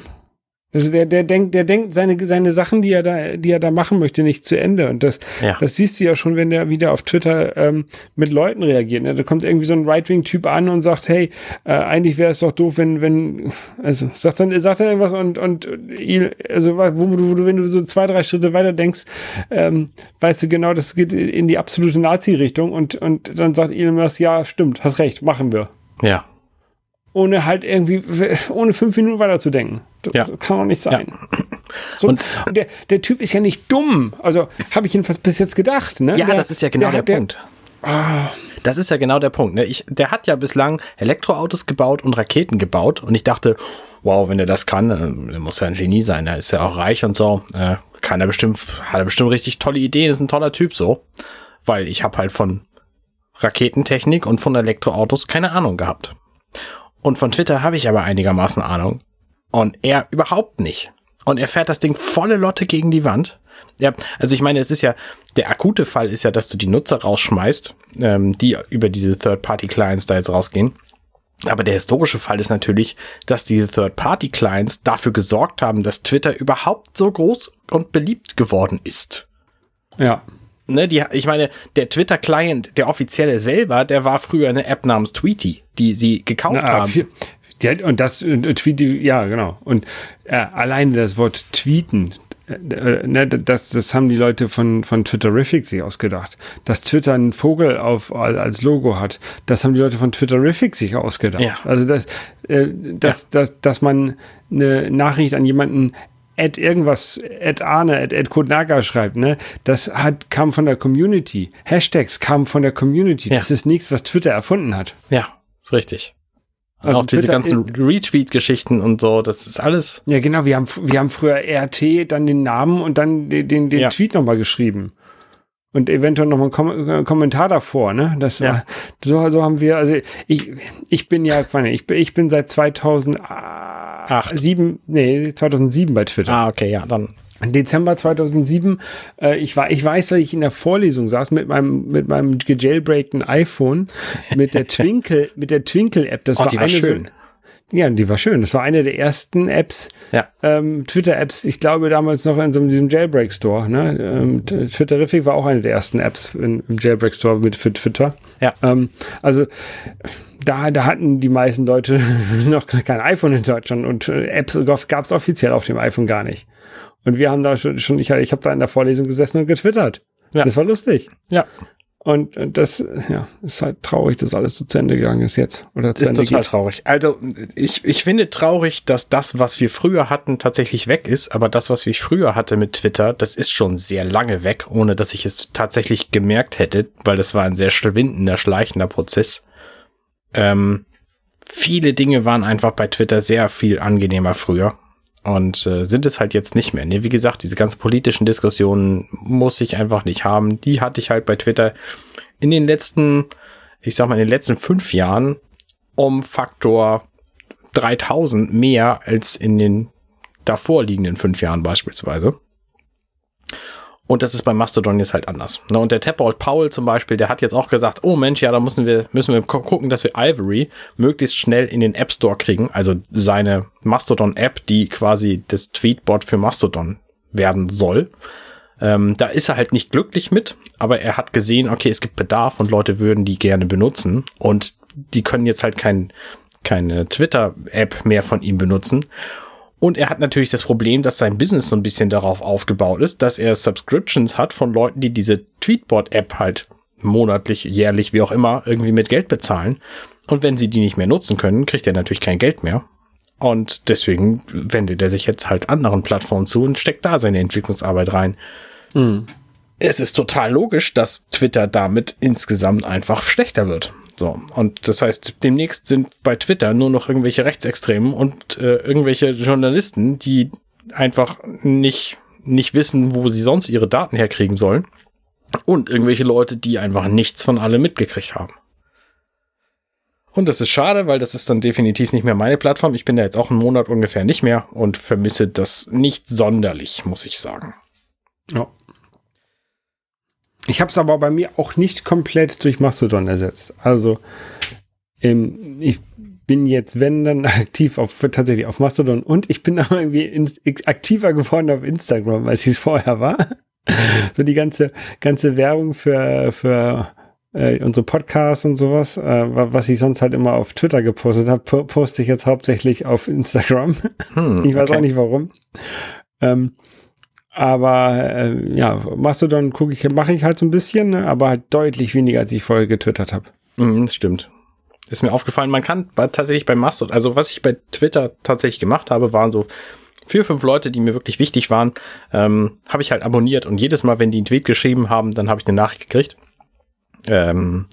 Also der, der denkt, der denkt seine, seine Sachen, die er da, die er da machen möchte, nicht zu Ende. Und das, ja. das siehst du ja schon, wenn der wieder auf Twitter ähm, mit Leuten reagiert. Ne? Da kommt irgendwie so ein Right-Wing-Typ an und sagt, hey, äh, eigentlich wäre es doch doof, wenn, wenn, also sagt dann, sagt dann irgendwas und, und also wo du, wo du, wenn du so zwei, drei Schritte weiter denkst, ähm, weißt du genau, das geht in die absolute Nazi-Richtung und, und dann sagt Elon Musk, ja, stimmt, hast recht, machen wir. Ja ohne halt irgendwie, ohne fünf Minuten weiterzudenken. Das ja. kann doch nicht sein. Ja. So, und, und, der, der Typ ist ja nicht dumm. Also habe ich jedenfalls bis jetzt gedacht. Ne? Ja, der, das ist ja genau der, der Punkt. Ah. Das ist ja genau der Punkt. Ne? Ich, der hat ja bislang Elektroautos gebaut und Raketen gebaut und ich dachte, wow, wenn er das kann, äh, der muss ja ein Genie sein. Er ist ja auch reich und so. Äh, kann er bestimmt, hat er bestimmt richtig tolle Ideen. Ist ein toller Typ so, weil ich habe halt von Raketentechnik und von Elektroautos keine Ahnung gehabt. Und von Twitter habe ich aber einigermaßen Ahnung. Und er überhaupt nicht. Und er fährt das Ding volle Lotte gegen die Wand. Ja, also ich meine, es ist ja, der akute Fall ist ja, dass du die Nutzer rausschmeißt, ähm, die über diese Third-Party-Clients da jetzt rausgehen. Aber der historische Fall ist natürlich, dass diese Third-Party-Clients dafür gesorgt haben, dass Twitter überhaupt so groß und beliebt geworden ist. Ja ne, die, ich meine, der Twitter-Client, der offizielle selber, der war früher eine App namens Tweety, die sie gekauft Na, haben. Die, und das äh, Tweety, ja, genau. Und äh, alleine das Wort tweeten, äh, ne, das, das haben die Leute von, von Twitterific sich ausgedacht. Dass Twitter einen Vogel auf, als Logo hat, das haben die Leute von Twitterific sich ausgedacht. Ja. Also, das, äh, dass, ja. dass, dass man eine Nachricht an jemanden Ed irgendwas, Ed Arne, Ed, Ed Kodnaga schreibt, ne? Das hat, kam von der Community. Hashtags kamen von der Community. Ja. Das ist nichts, was Twitter erfunden hat. Ja, ist richtig. Also auch diese ganzen Retweet-Geschichten und so, das ist alles. Ja, genau. Wir haben, wir haben früher RT, dann den Namen und dann den, den, den ja. Tweet nochmal geschrieben. Und eventuell nochmal ein Kom äh, Kommentar davor, ne? Das ja. war, so, so haben wir, also ich, ich bin ja, ich bin, ich bin seit 2000, Acht. Sieben, nee, 2007 bei Twitter. Ah, okay, ja, dann. Dezember 2007, äh, ich, war, ich weiß, weil ich in der Vorlesung saß mit meinem, mit meinem gejailbreakten iPhone, mit der Twinkle, mit der Twinkle-App. Das Oh, war war schön. So, ja, die war schön. Das war eine der ersten Apps, Ja. ähm, Twitter-Apps, ich glaube damals noch in so einem diesem Jailbreak-Store. Ne? Ähm, Twitterific war auch eine der ersten Apps in, im Jailbreak-Store mit für Twitter. Ja. Ähm, also da, da hatten die meisten Leute noch kein iPhone in Deutschland und äh, Apps gab es offiziell auf dem iPhone gar nicht. Und wir haben da schon, schon ich, ich habe da in der Vorlesung gesessen und getwittert. Ja. Das war lustig. Ja. Und das, ja, ist halt traurig, dass alles so zu Ende gegangen ist jetzt. Oder zu ist Ende total geht. traurig. Also ich, ich finde traurig, dass das, was wir früher hatten, tatsächlich weg ist. Aber das, was ich früher hatte mit Twitter, das ist schon sehr lange weg, ohne dass ich es tatsächlich gemerkt hätte, weil das war ein sehr schwindender, schleichender Prozess. Ähm, viele Dinge waren einfach bei Twitter sehr viel angenehmer früher und äh, sind es halt jetzt nicht mehr. Ne? Wie gesagt, diese ganzen politischen Diskussionen muss ich einfach nicht haben. Die hatte ich halt bei Twitter in den letzten, ich sag mal, in den letzten fünf Jahren um Faktor 3000 mehr als in den davor liegenden fünf Jahren beispielsweise. Und das ist bei Mastodon jetzt halt anders. Ne, Und der Tapold Powell zum Beispiel, der hat jetzt auch gesagt, oh Mensch, ja, da müssen wir, müssen wir gu- gucken, dass wir Ivory möglichst schnell in den App Store kriegen. Also seine Mastodon-App, die quasi das Tweetbot für Mastodon werden soll. Ähm, da ist er halt nicht glücklich mit, aber er hat gesehen, okay, es gibt Bedarf und Leute würden die gerne benutzen und die können jetzt halt kein, keine Twitter-App mehr von ihm benutzen. Und er hat natürlich das Problem, dass sein Business so ein bisschen darauf aufgebaut ist, dass er Subscriptions hat von Leuten, die diese Tweetbot-App halt monatlich, jährlich, wie auch immer, irgendwie mit Geld bezahlen. Und wenn sie die nicht mehr nutzen können, kriegt er natürlich kein Geld mehr. Und deswegen wendet er sich jetzt halt anderen Plattformen zu und steckt da seine Entwicklungsarbeit rein. Es ist total logisch, dass Twitter damit insgesamt einfach schlechter wird. So, und das heißt, demnächst sind bei Twitter nur noch irgendwelche Rechtsextremen und äh, irgendwelche Journalisten, die einfach nicht, nicht wissen, wo sie sonst ihre Daten herkriegen sollen. Und irgendwelche Leute, die einfach nichts von allem mitgekriegt haben. Und das ist schade, weil das ist dann definitiv nicht mehr meine Plattform. Ich bin da jetzt auch einen Monat ungefähr nicht mehr und vermisse das nicht sonderlich, muss ich sagen. Ja. Ich habe es aber bei mir auch nicht komplett durch Mastodon ersetzt. Also ähm, ich bin jetzt, wenn dann aktiv auf tatsächlich auf Mastodon und ich bin auch irgendwie ins, aktiver geworden auf Instagram, als ich es vorher war. so die ganze ganze Werbung für für äh, unsere Podcasts und sowas, äh, wa- was ich sonst halt immer auf Twitter gepostet habe, po poste ich jetzt hauptsächlich auf Instagram. Hm, Ich weiß okay. auch nicht warum. Ähm, aber äh, ja, Mastodon gucke ich, mache ich halt so ein bisschen, ne, aber halt deutlich weniger, als ich vorher getwittert habe. Mhm, stimmt. Ist mir aufgefallen, man kann tatsächlich bei Mastodon, also was ich bei Twitter tatsächlich gemacht habe, waren so vier, fünf Leute, die mir wirklich wichtig waren, ähm, habe ich halt abonniert und jedes Mal, wenn die einen Tweet geschrieben haben, dann habe ich eine Nachricht gekriegt. Ähm,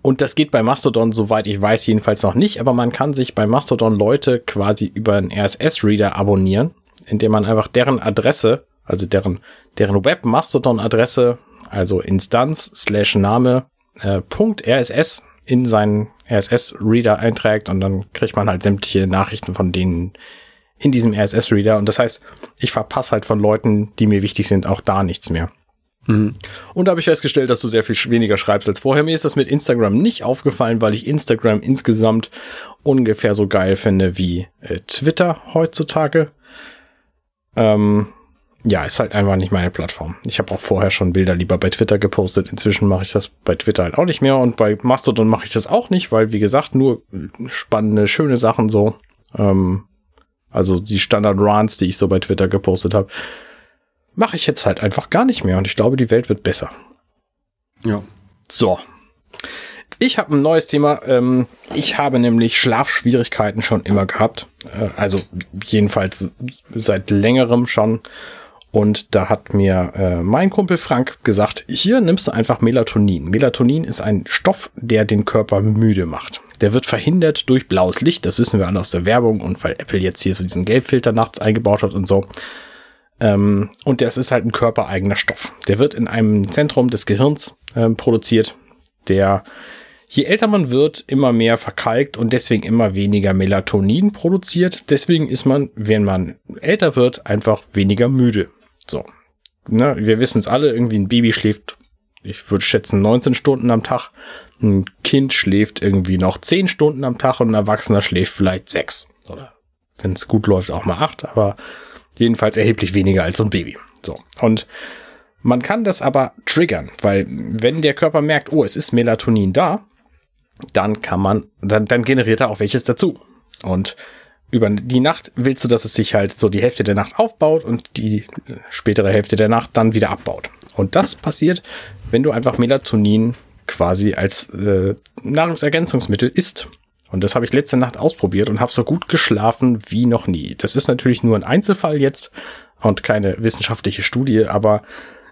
und das geht bei Mastodon, soweit ich weiß, jedenfalls noch nicht, aber man kann sich bei Mastodon Leute quasi über einen RSS-Reader abonnieren, indem man einfach deren Adresse, also deren, deren Web-Mastodon-Adresse, also Instanz slash Name äh, Punkt RSS in seinen RSS-Reader einträgt und dann kriegt man halt sämtliche Nachrichten von denen in diesem RSS-Reader. Und das heißt, ich verpasse halt von Leuten, die mir wichtig sind, auch da nichts mehr. Und da habe ich festgestellt, dass du sehr viel weniger schreibst als vorher. Mir ist das mit Instagram nicht aufgefallen, weil ich Instagram insgesamt ungefähr so geil finde wie äh, Twitter heutzutage. Ähm, ja, ist halt einfach nicht meine Plattform. Ich habe auch vorher schon Bilder lieber bei Twitter gepostet. Inzwischen mache ich das bei Twitter halt auch nicht mehr und bei Mastodon mache ich das auch nicht, weil wie gesagt nur spannende, schöne Sachen so. Ähm, also die Standard Rants, die ich so bei Twitter gepostet habe, mache ich jetzt halt einfach gar nicht mehr und ich glaube, die Welt wird besser. Ja. So. Ich habe ein neues Thema. Ähm, ich habe nämlich Schlafschwierigkeiten schon immer gehabt. Äh, also jedenfalls seit längerem schon. Und da hat mir äh, mein Kumpel Frank gesagt, hier nimmst du einfach Melatonin. Melatonin ist ein Stoff, der den Körper müde macht. Der wird verhindert durch blaues Licht. Das wissen wir alle aus der Werbung und weil Apple jetzt hier so diesen Gelbfilter nachts eingebaut hat und so. Ähm, und das ist halt ein körpereigener Stoff. Der wird in einem Zentrum des Gehirns ähm, produziert, der je älter man wird, immer mehr verkalkt und deswegen immer weniger Melatonin produziert. Deswegen ist man, wenn man älter wird, einfach weniger müde. So. Ne, wir wissen es alle, irgendwie ein Baby schläft, ich würde schätzen, 19 Stunden am Tag. Ein Kind schläft irgendwie noch 10 Stunden am Tag und ein Erwachsener schläft vielleicht 6. Oder wenn es gut läuft, auch mal 8, aber jedenfalls erheblich weniger als so ein Baby. So. Und man kann das aber triggern, weil wenn der Körper merkt, oh, es ist Melatonin da, dann kann man, dann, dann generiert er auch welches dazu. Und über die Nacht willst du, dass es sich halt so die Hälfte der Nacht aufbaut und die spätere Hälfte der Nacht dann wieder abbaut. Und das passiert, wenn du einfach Melatonin quasi als äh, Nahrungsergänzungsmittel isst. Und das habe ich letzte Nacht ausprobiert und habe so gut geschlafen wie noch nie. Das ist natürlich nur ein Einzelfall jetzt und keine wissenschaftliche Studie, aber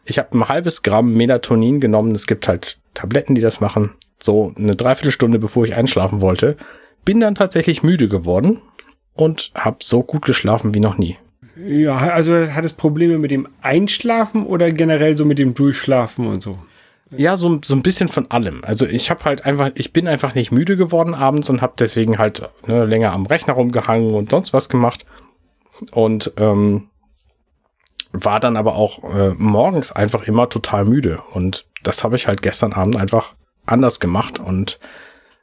ich habe ein halbes Gramm Melatonin genommen. Es gibt halt Tabletten, die das machen. So eine Dreiviertelstunde, bevor ich einschlafen wollte. Bin dann tatsächlich müde geworden und habe so gut geschlafen wie noch nie. Ja, also hat es Probleme mit dem Einschlafen oder generell so mit dem Durchschlafen und so? Ja, so, so ein bisschen von allem. Also ich habe halt einfach, ich bin einfach nicht müde geworden abends und habe deswegen halt ne, länger am Rechner rumgehangen und sonst was gemacht. Und ähm, war dann aber auch äh, morgens einfach immer total müde. Und das habe ich halt gestern Abend einfach anders gemacht. Und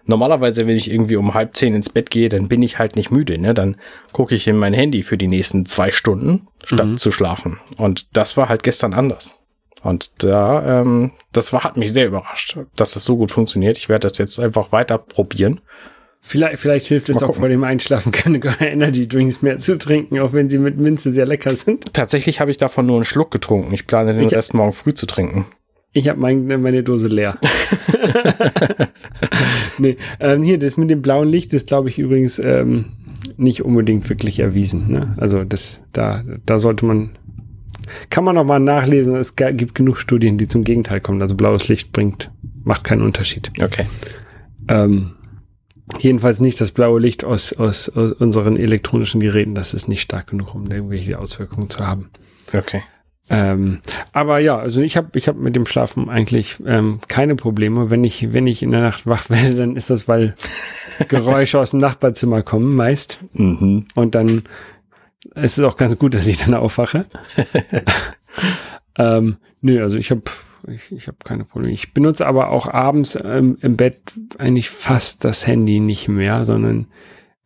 normalerweise, wenn ich irgendwie um halb zehn ins Bett gehe, dann bin ich halt nicht müde. Ne? Dann gucke ich in mein Handy für die nächsten zwei Stunden, statt mhm. zu schlafen. Und das war halt gestern anders. Und da, ähm, das war, hat mich sehr überrascht, dass das so gut funktioniert. Ich werde das jetzt einfach weiter probieren. Vielleicht, vielleicht hilft es auch vor dem Einschlafen, keine Energy Drinks mehr zu trinken, auch wenn sie mit Minze sehr lecker sind. Tatsächlich habe ich davon nur einen Schluck getrunken. Ich plane den ich Rest morgen früh zu trinken. Ich habe mein, meine Dose leer. nee, ähm, hier, das mit dem blauen Licht ist, glaube ich, übrigens ähm, nicht unbedingt wirklich erwiesen. Ne? Also das, da, da sollte man, kann man noch mal nachlesen. Es gibt genug Studien, die zum Gegenteil kommen. Also blaues Licht bringt, macht keinen Unterschied. Okay. Ähm, Jedenfalls nicht das blaue Licht aus, aus, aus unseren elektronischen Geräten. Das ist nicht stark genug, um irgendwelche Auswirkungen zu haben. Okay. Ähm, aber ja, also ich habe ich hab mit dem Schlafen eigentlich ähm, keine Probleme. Wenn ich, wenn ich in der Nacht wach werde, dann ist das, weil Geräusche aus dem Nachbarzimmer kommen, meist. Mhm. Und dann ist es auch ganz gut, dass ich dann aufwache. ähm, nö, also ich habe ich, ich habe keine Probleme. Ich benutze aber auch abends ähm, im Bett eigentlich fast das Handy nicht mehr, sondern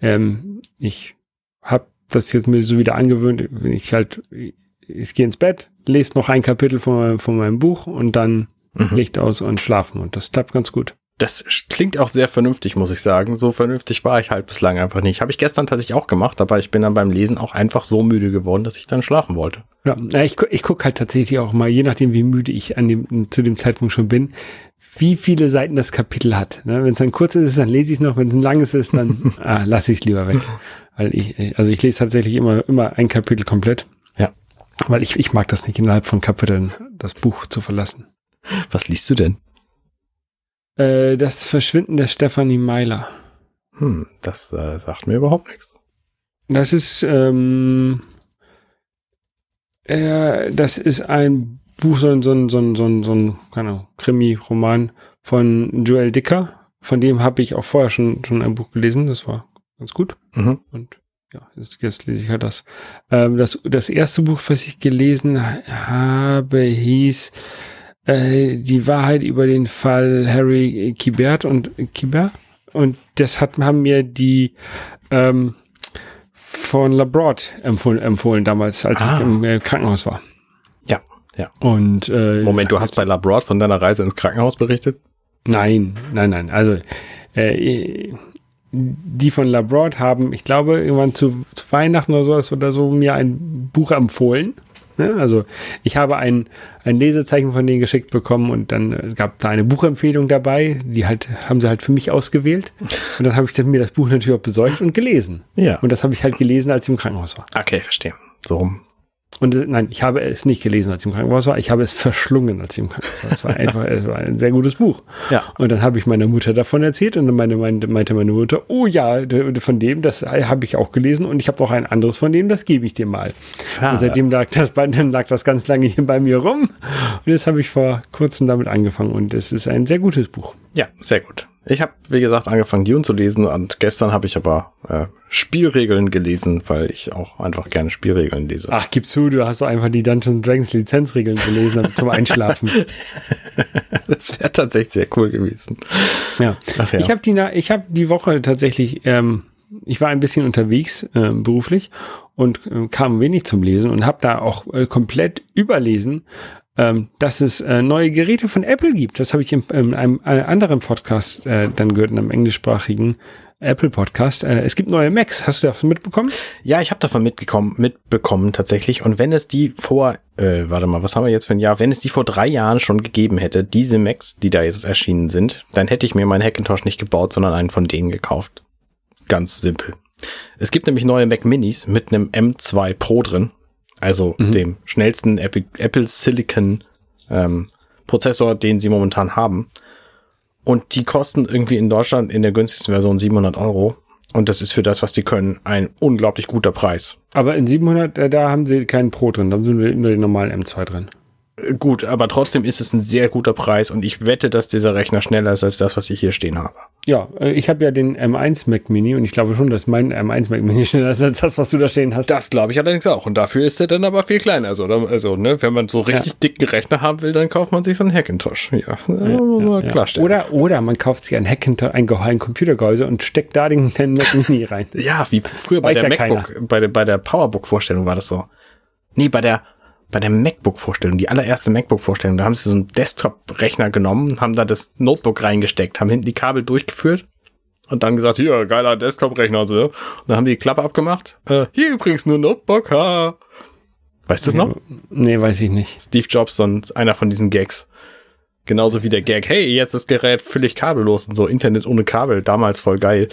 ähm, ich habe das jetzt mir so wieder angewöhnt, wenn ich halt, ich gehe ins Bett, lese noch ein Kapitel von, von meinem Buch und dann mhm. Licht aus und schlafen. Und das klappt ganz gut. Das klingt auch sehr vernünftig, muss ich sagen. So vernünftig war ich halt bislang einfach nicht. Habe ich gestern tatsächlich auch gemacht, aber ich bin dann beim Lesen auch einfach so müde geworden, dass ich dann schlafen wollte. Ja, ich, ich gucke halt tatsächlich auch mal, je nachdem, wie müde ich an dem, zu dem Zeitpunkt schon bin, wie viele Seiten das Kapitel hat. Ne? Wenn es dann kurz ist, dann lese ich es noch. Wenn es ein langes ist, dann ah, lasse ich es lieber weg. Weil ich, also ich lese tatsächlich immer, immer ein Kapitel komplett. Ja. Weil ich, ich mag das nicht innerhalb von Kapiteln, das Buch zu verlassen. Was liest du denn? Äh, das Verschwinden der Stefanie Meiler. Hm, das äh, sagt mir überhaupt nichts. Das ist, ähm, äh, das ist ein Buch, so ein, so ein, so ein, so ein, so ein keine Ahnung, Krimi-Roman von Joel Dicker. Von dem habe ich auch vorher schon, schon ein Buch gelesen. Das war ganz gut. Mhm. Und ja, jetzt, jetzt lese ich halt das. Ähm, das. Das erste Buch, was ich gelesen habe, hieß äh, die Wahrheit über den Fall Harry Kibert und Kibert. Und das hat, haben mir die ähm, von Labroad empfohlen, empfohlen damals, als ah. ich im äh, Krankenhaus war. Ja, ja. Und äh, Moment, du hast bei Labroad von deiner Reise ins Krankenhaus berichtet? Nein, nein, nein. Also äh, die von Labroad haben, ich glaube, irgendwann zu, zu Weihnachten oder sowas oder so mir ein Buch empfohlen. Ne? Also ich habe ein, ein Lesezeichen von denen geschickt bekommen und dann äh, gab da eine Buchempfehlung dabei, die halt haben sie halt für mich ausgewählt und dann habe ich mir das Buch natürlich auch besorgt und gelesen. Ja. Und das habe ich halt gelesen, als ich im Krankenhaus war. Okay, verstehe. So rum. Und äh, nein, ich habe es nicht gelesen, als ich im Krankenhaus war. Ich habe es verschlungen, als ich im Krankenhaus war. Es war einfach, es war ein sehr gutes Buch. Ja. Und dann habe ich meiner Mutter davon erzählt und dann meine, meine, meinte meine Mutter, oh ja, von dem, das habe ich auch gelesen und ich habe auch ein anderes von dem, das gebe ich dir mal. Ah, und seitdem lag das, dann lag das ganz lange hier bei mir rum. Und jetzt habe ich vor kurzem damit angefangen und es ist ein sehr gutes Buch. Ja, sehr gut. Ich habe, wie gesagt, angefangen, Dune zu lesen und gestern habe ich aber äh, Spielregeln gelesen, weil ich auch einfach gerne Spielregeln lese. Ach, gib zu, du hast doch einfach die Dungeons Dragons Lizenzregeln gelesen zum Einschlafen. das wäre tatsächlich sehr cool gewesen. Ja. Ach, ja. Ich habe die, ich hab die Woche tatsächlich, ähm, ich war ein bisschen unterwegs äh, beruflich und äh, kam wenig zum Lesen und habe da auch äh, komplett überlesen, ähm, dass es äh, neue Geräte von Apple gibt. Das habe ich in, in, einem, einem, anderen Podcast äh, dann gehört, in einem englischsprachigen Apple Podcast. Äh, es gibt neue Macs. Hast du davon mitbekommen? Ja, ich habe davon mitgekommen, mitbekommen tatsächlich. Und wenn es die vor, äh, warte mal, was haben wir jetzt für ein Jahr? Wenn es die vor drei Jahren schon gegeben hätte, diese Macs, die da jetzt erschienen sind, dann hätte ich mir meinen Hackintosh nicht gebaut, sondern einen von denen gekauft. Ganz simpel. Es gibt nämlich neue Mac Minis mit einem M2 Pro drin also mhm. dem schnellsten Apple, Silicon ähm, Prozessor, den sie momentan haben. Und die kosten irgendwie in Deutschland in der günstigsten Version 700 Euro. Und das ist für das, was die können, ein unglaublich guter Preis. Aber in 700, äh, da haben sie keinen Pro drin, da haben sie nur den normalen M2 drin. Gut, aber trotzdem ist es ein sehr guter Preis und ich wette, dass dieser Rechner schneller ist als das, was ich hier stehen habe. Ja, äh, ich habe ja den M1 Mac Mini und ich glaube schon, dass mein M1 Mac Mini schneller ist als das, was du da stehen hast. Das glaube ich allerdings auch. Und dafür ist er dann aber viel kleiner. Also, also ne, wenn man so richtig ja. dicken Rechner haben will, dann kauft man sich so einen Hackintosh. Ja, ja, ja, klarstellen. Oder, oder man kauft sich ein Hackintosh, ein, ein Computergehäuse und steckt da den, den Mac Mini rein. ja, wie früher bei Weiß der MacBook, bei der, bei der Powerbook-Vorstellung war das so. Nee, bei der bei der MacBook-Vorstellung, die allererste MacBook-Vorstellung, da haben sie so einen Desktop-Rechner genommen, haben da das Notebook reingesteckt, haben hinten die Kabel durchgeführt und dann gesagt, hier, geiler Desktop-Rechner. So. Und dann haben die die Klappe abgemacht. Äh, hier übrigens nur Notebook, ha. Weißt du das noch? Nee, weiß ich nicht. Steve Jobs und einer von diesen Gags. Genauso wie der Gag, hey, jetzt ist das Gerät völlig kabellos und so, Internet ohne Kabel, damals voll geil.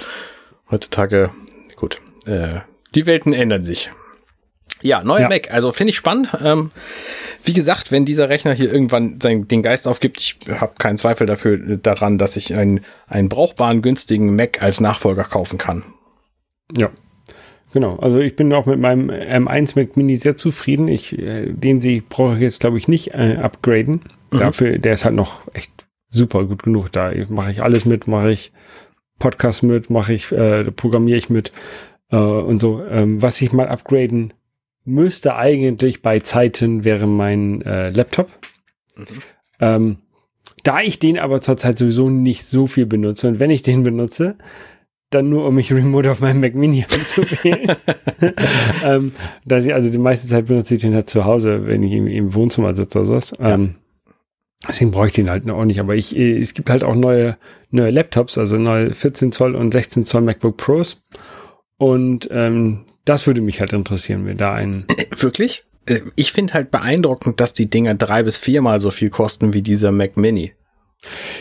Heutzutage, gut, äh, die Welten ändern sich. Ja, neuer ja. Mac. Also finde ich spannend. Ähm, wie gesagt, wenn dieser Rechner hier irgendwann sein, den Geist aufgibt, ich habe keinen Zweifel dafür daran, dass ich einen, einen brauchbaren, günstigen Mac als Nachfolger kaufen kann. Ja. Genau, also ich bin auch mit meinem M1 Mac Mini sehr zufrieden. Ich, äh, den sie brauche ich jetzt, glaube ich, nicht äh, upgraden. Mhm. Dafür, der ist halt noch echt super gut genug. Da mache ich alles mit, mache ich Podcast mit, mache ich, äh, programmiere ich mit äh, und so. Ähm, was ich mal upgraden müsste eigentlich bei Zeiten wäre mein äh, Laptop. Mhm. Ähm, da ich den aber zurzeit sowieso nicht so viel benutze und wenn ich den benutze, dann nur um mich remote auf meinem Mac Mini anzuwählen. ähm, dass ich, also die meiste Zeit benutze ich den halt zu Hause, wenn ich im, im Wohnzimmer sitze oder sowas. Ja. Ähm, deswegen brauche ich den halt auch nicht. Aber ich, äh, es gibt halt auch neue, neue Laptops, also neue 14 Zoll und 16 Zoll MacBook Pros. Und ähm, das würde mich halt interessieren, wenn da ein. Wirklich? Äh, ich finde halt beeindruckend, dass die Dinger drei bis viermal so viel kosten wie dieser Mac Mini.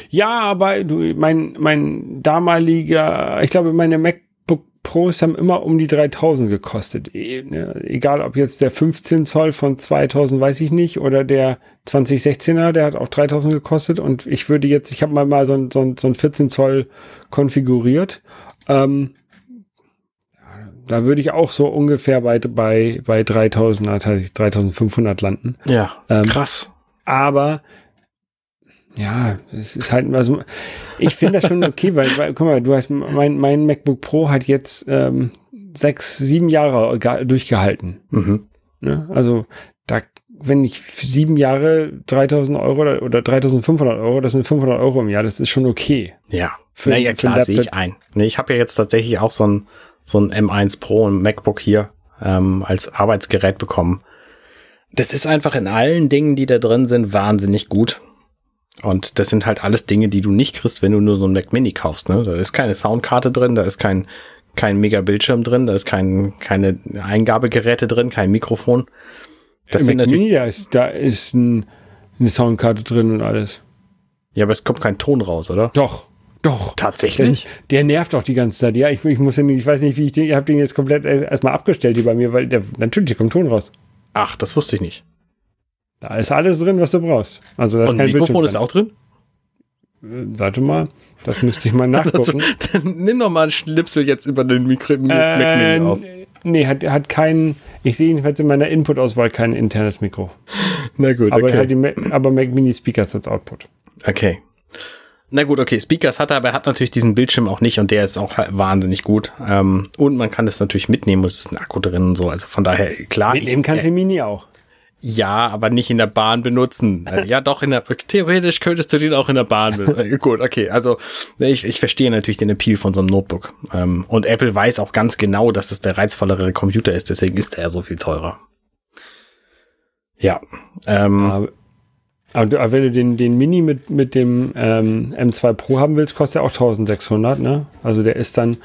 Ja, aber du, mein, mein damaliger, ich glaube, meine MacBook Pros haben immer um die 3000 gekostet. E, ne, egal ob jetzt der 15 Zoll von 2000, weiß ich nicht, oder der 2016er, der hat auch 3000 gekostet. Und ich würde jetzt, ich habe mal, mal so ein, so, ein, so ein 14 Zoll konfiguriert. Ähm, da würde ich auch so ungefähr bei, bei, bei 3000, 3500 landen. Ja, ähm, krass. Aber ja, es ist halt, also ich finde das schon okay, weil, weil, guck mal, du hast mein, mein MacBook Pro hat jetzt ähm, sechs, sieben Jahre durchgehalten. Mhm. Ne? Also da, wenn ich sieben Jahre 3000 Euro oder, oder 3500 Euro, das sind 500 Euro im Jahr, das ist schon okay. Ja, für, naja, klar, sehe ich ein. Nee, ich habe ja jetzt tatsächlich auch so ein so ein M1 Pro und MacBook hier ähm, als Arbeitsgerät bekommen. Das ist einfach in allen Dingen, die da drin sind, wahnsinnig gut. Und das sind halt alles Dinge, die du nicht kriegst, wenn du nur so ein Mac Mini kaufst. Ne? Da ist keine Soundkarte drin, da ist kein, kein mega Bildschirm drin, da ist kein, keine Eingabegeräte drin, kein Mikrofon. Das Mac Mini, da ist, da ist ein, eine Soundkarte drin und alles. Ja, aber es kommt kein Ton raus, oder? Doch. Doch. Tatsächlich? Der, der, nervt auch die ganze Zeit. Ja, ich, ich muss den, ich weiß nicht, wie ich den, ich habe den jetzt komplett erstmal abgestellt hier bei mir, weil der, natürlich kommt Ton raus. Ach, das wusste ich nicht. Da ist alles drin, was du brauchst. Also das Und kein Mikrofon ist auch drin? Äh, warte mal, das müsste ich mal nachgucken. also, nimm doch mal einen Schnipsel jetzt über den Mikro äh, auf. Nee, hat, hat keinen, ich sehe jedenfalls in meiner Input-Auswahl kein internes Mikro. Na gut, aber okay. Halt die, aber Mac Mini Speakers als Output. Okay. Na gut, okay, Speakers hat er, aber er hat natürlich diesen Bildschirm auch nicht und der ist auch wahnsinnig gut. Ähm, und man kann das natürlich mitnehmen und es ist ein Akku drin und so. Also von daher, klar. Mitnehmen kannst du Mini auch. Ja, aber nicht in der Bahn benutzen. Äh, ja, doch, in der, theoretisch könntest du den auch in der Bahn benutzen. Gut, okay, also ich, ich verstehe natürlich den Appeal von so einem Notebook. Ähm, und Apple weiß auch ganz genau, dass es der reizvollere Computer ist, deswegen ist er ja so viel teurer. Ja. Ähm, aber, wenn du den, den Mini mit, mit dem ähm, M2 Pro haben willst, kostet er auch 1600, ne? Also der ist dann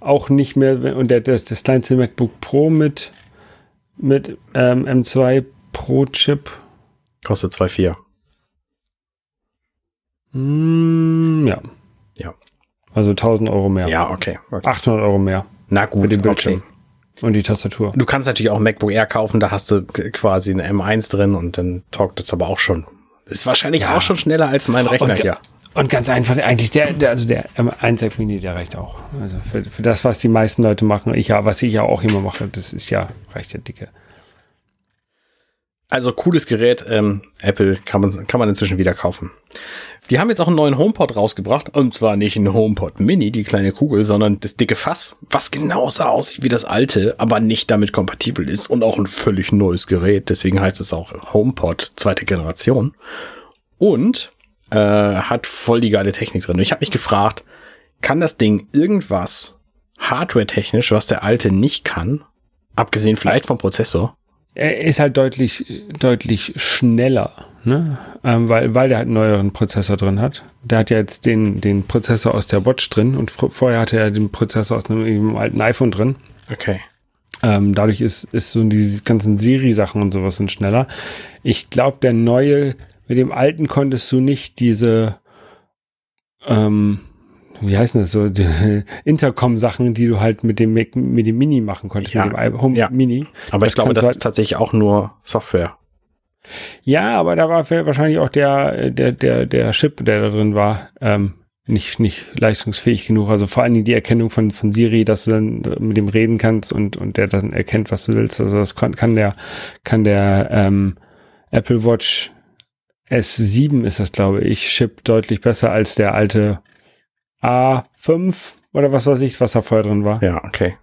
auch nicht mehr, und der, das, das kleinste MacBook Pro mit, mit ähm, M2 Pro Chip. Kostet 2,4. Mm, ja. Ja. Also 1000 Euro mehr. Ja, okay. okay. 800 Euro mehr. Na gut, für den Bildschirm. Okay. Und die Tastatur. Du kannst natürlich auch ein MacBook Air kaufen, da hast du quasi eine M1 drin und dann taugt es aber auch schon. Ist wahrscheinlich ja. auch schon schneller als mein Rechner und, hier. Und ganz einfach, eigentlich der, der also der M1 Mac Mini, der reicht auch. Also für, für das, was die meisten Leute machen, ich ja, was ich ja auch immer mache, das ist ja, reicht ja dicke. Also cooles Gerät, ähm, Apple kann man, kann man inzwischen wieder kaufen. Die haben jetzt auch einen neuen HomePod rausgebracht. Und zwar nicht ein HomePod Mini, die kleine Kugel, sondern das dicke Fass, was genauso aussieht wie das alte, aber nicht damit kompatibel ist und auch ein völlig neues Gerät. Deswegen heißt es auch HomePod zweite Generation. Und äh, hat voll die geile Technik drin. Ich habe mich gefragt, kann das Ding irgendwas hardware-technisch, was der alte nicht kann? Abgesehen vielleicht vom Prozessor? Er ist halt deutlich, deutlich schneller, ne? Ähm, weil, weil der halt einen neueren Prozessor drin hat. Der hat ja jetzt den, den Prozessor aus der Watch drin und vorher hatte er den Prozessor aus einem, einem alten iPhone drin. Okay. Ähm, dadurch ist, ist so diese ganzen Siri-Sachen und sowas sind schneller. Ich glaube, der neue, mit dem alten konntest du nicht diese, ähm, wie heißen das so, Intercom-Sachen, die du halt mit dem, mit dem Mini machen konntest, ja, mit dem Home ja. Mini. Aber Das ich glaube, das halt- ist tatsächlich auch nur Software. Ja, aber da war wahrscheinlich auch der, der, der, der Chip, der da drin war, ähm, nicht, nicht leistungsfähig genug. Also vor allen Dingen die Erkennung von, von Siri, dass du dann mit dem reden kannst und, und der dann erkennt, was du willst. Also das kann, kann der, kann der ähm, Apple Watch S7 ist das, glaube ich, Chip deutlich besser als der alte A5 oder was weiß ich, was da vorher drin war. Ja, okay.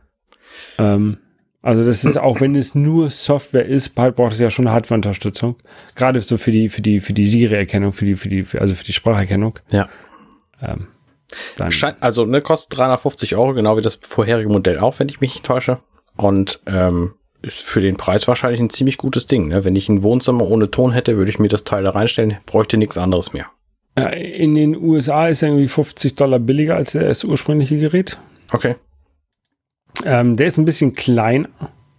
Ähm, also das ist auch, wenn es nur Software ist, braucht es ja schon eine Hardware-Unterstützung. Gerade so für die, für die, für die Siri-Erkennung, für die, für die, für, also für die Spracherkennung. Ja. Ähm, dann, Schein, also, ne, kostet 350 Euro, genau wie das vorherige Modell auch, wenn ich mich nicht täusche. Und ähm, ist für den Preis wahrscheinlich ein ziemlich gutes Ding. Ne? Wenn ich ein Wohnzimmer ohne Ton hätte, würde ich mir das Teil da reinstellen, bräuchte nichts anderes mehr. Äh, in den USA ist er irgendwie 50 Dollar billiger als das ursprüngliche Gerät. Okay. Ähm, der ist ein bisschen klein,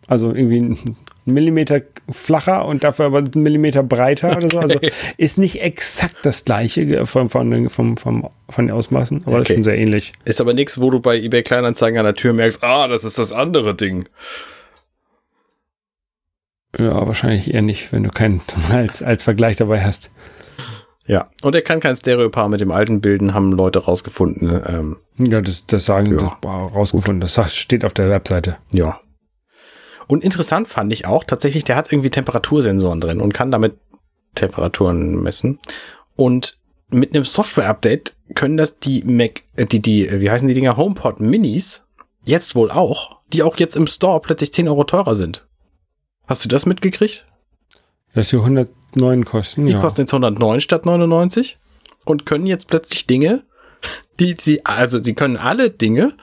also irgendwie ein Millimeter flacher und dafür aber einen Millimeter breiter oder so. Also Okay. ist nicht exakt das gleiche von, von, vom, vom, von den Ausmaßen, aber ist Okay. schon sehr ähnlich. Ist aber nichts, wo du bei eBay Kleinanzeigen an der Tür merkst, ah, das ist das andere Ding. Ja, wahrscheinlich eher nicht, wenn du keinen als, als Vergleich dabei hast. Ja. Und er kann kein Stereopaar mit dem alten bilden, haben Leute rausgefunden. Ähm, Ja, das, das sagen, Ja. das rausgefunden. Das steht auf der Webseite. ja. Und interessant fand ich auch, tatsächlich, der hat irgendwie Temperatursensoren drin und kann damit Temperaturen messen. Und mit einem Software-Update können das die Mac, äh, die, die, äh, wie heißen die Dinger, HomePod Minis, jetzt wohl auch, die auch jetzt im Store plötzlich 10 Euro teurer sind. Hast du das mitgekriegt? Dass die 109 kosten. Die ja. kosten jetzt 109 statt 99 und können jetzt plötzlich Dinge, die sie, also sie können alle Dinge,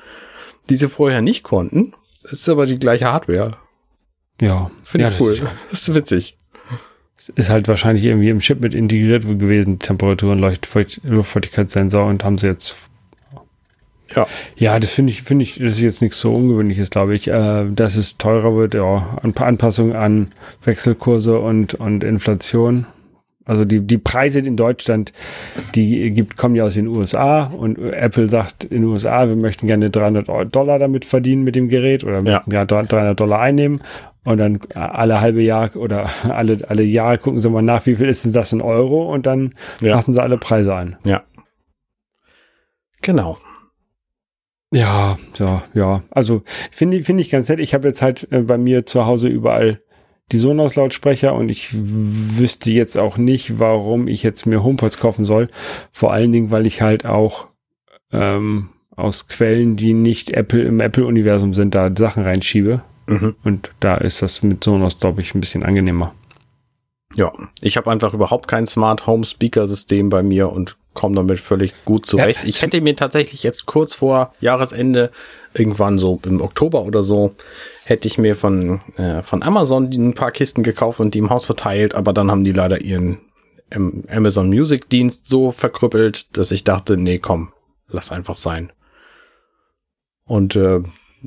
die sie vorher nicht konnten. Das ist aber die gleiche Hardware. ja. Finde ja, ich das cool. Ist, Das ist witzig. ist halt wahrscheinlich irgendwie im Chip mit integriert gewesen. Temperaturen, Leuchtfeucht, Luftfeuchtigkeitssensor und haben sie jetzt. Ja. Ja, das finde ich, finde ich, das ist jetzt nichts so Ungewöhnliches, glaube ich. Äh, dass es teurer wird, ja. Ein paar Anpassungen an Wechselkurse und, und Inflation. Also die, die Preise in Deutschland, die gibt, kommen ja aus den USA und Apple sagt in den USA, wir möchten gerne 300 Dollar damit verdienen mit dem Gerät oder Ja. ja. 300 Dollar einnehmen und dann alle halbe Jahr oder alle, alle Jahre gucken sie mal nach, wie viel ist denn das in Euro und dann Ja. passen sie alle Preise an. Ja. Genau. Ja, ja, ja. Also finde ich, finde ich ganz nett. Ich habe jetzt halt äh, bei mir zu Hause überall die Sonos-Lautsprecher und ich wüsste jetzt auch nicht, warum ich jetzt mir HomePods kaufen soll. Vor allen Dingen, weil ich halt auch ähm, aus Quellen, die nicht Apple im Apple-Universum sind, da Sachen reinschiebe. Mhm. Und da ist das mit Sonos, glaube ich, ein bisschen angenehmer. Ja, ich habe einfach überhaupt kein Smart Home Speaker System bei mir und komme damit völlig gut zurecht. Ja. Ich hätte mir tatsächlich jetzt kurz vor Jahresende, irgendwann so im Oktober oder so, hätte ich mir von, äh, von Amazon ein paar Kisten gekauft und die im Haus verteilt, aber dann haben die leider ihren ähm, Amazon Music Dienst so verkrüppelt, dass ich dachte, nee, komm, lass einfach sein. Und äh,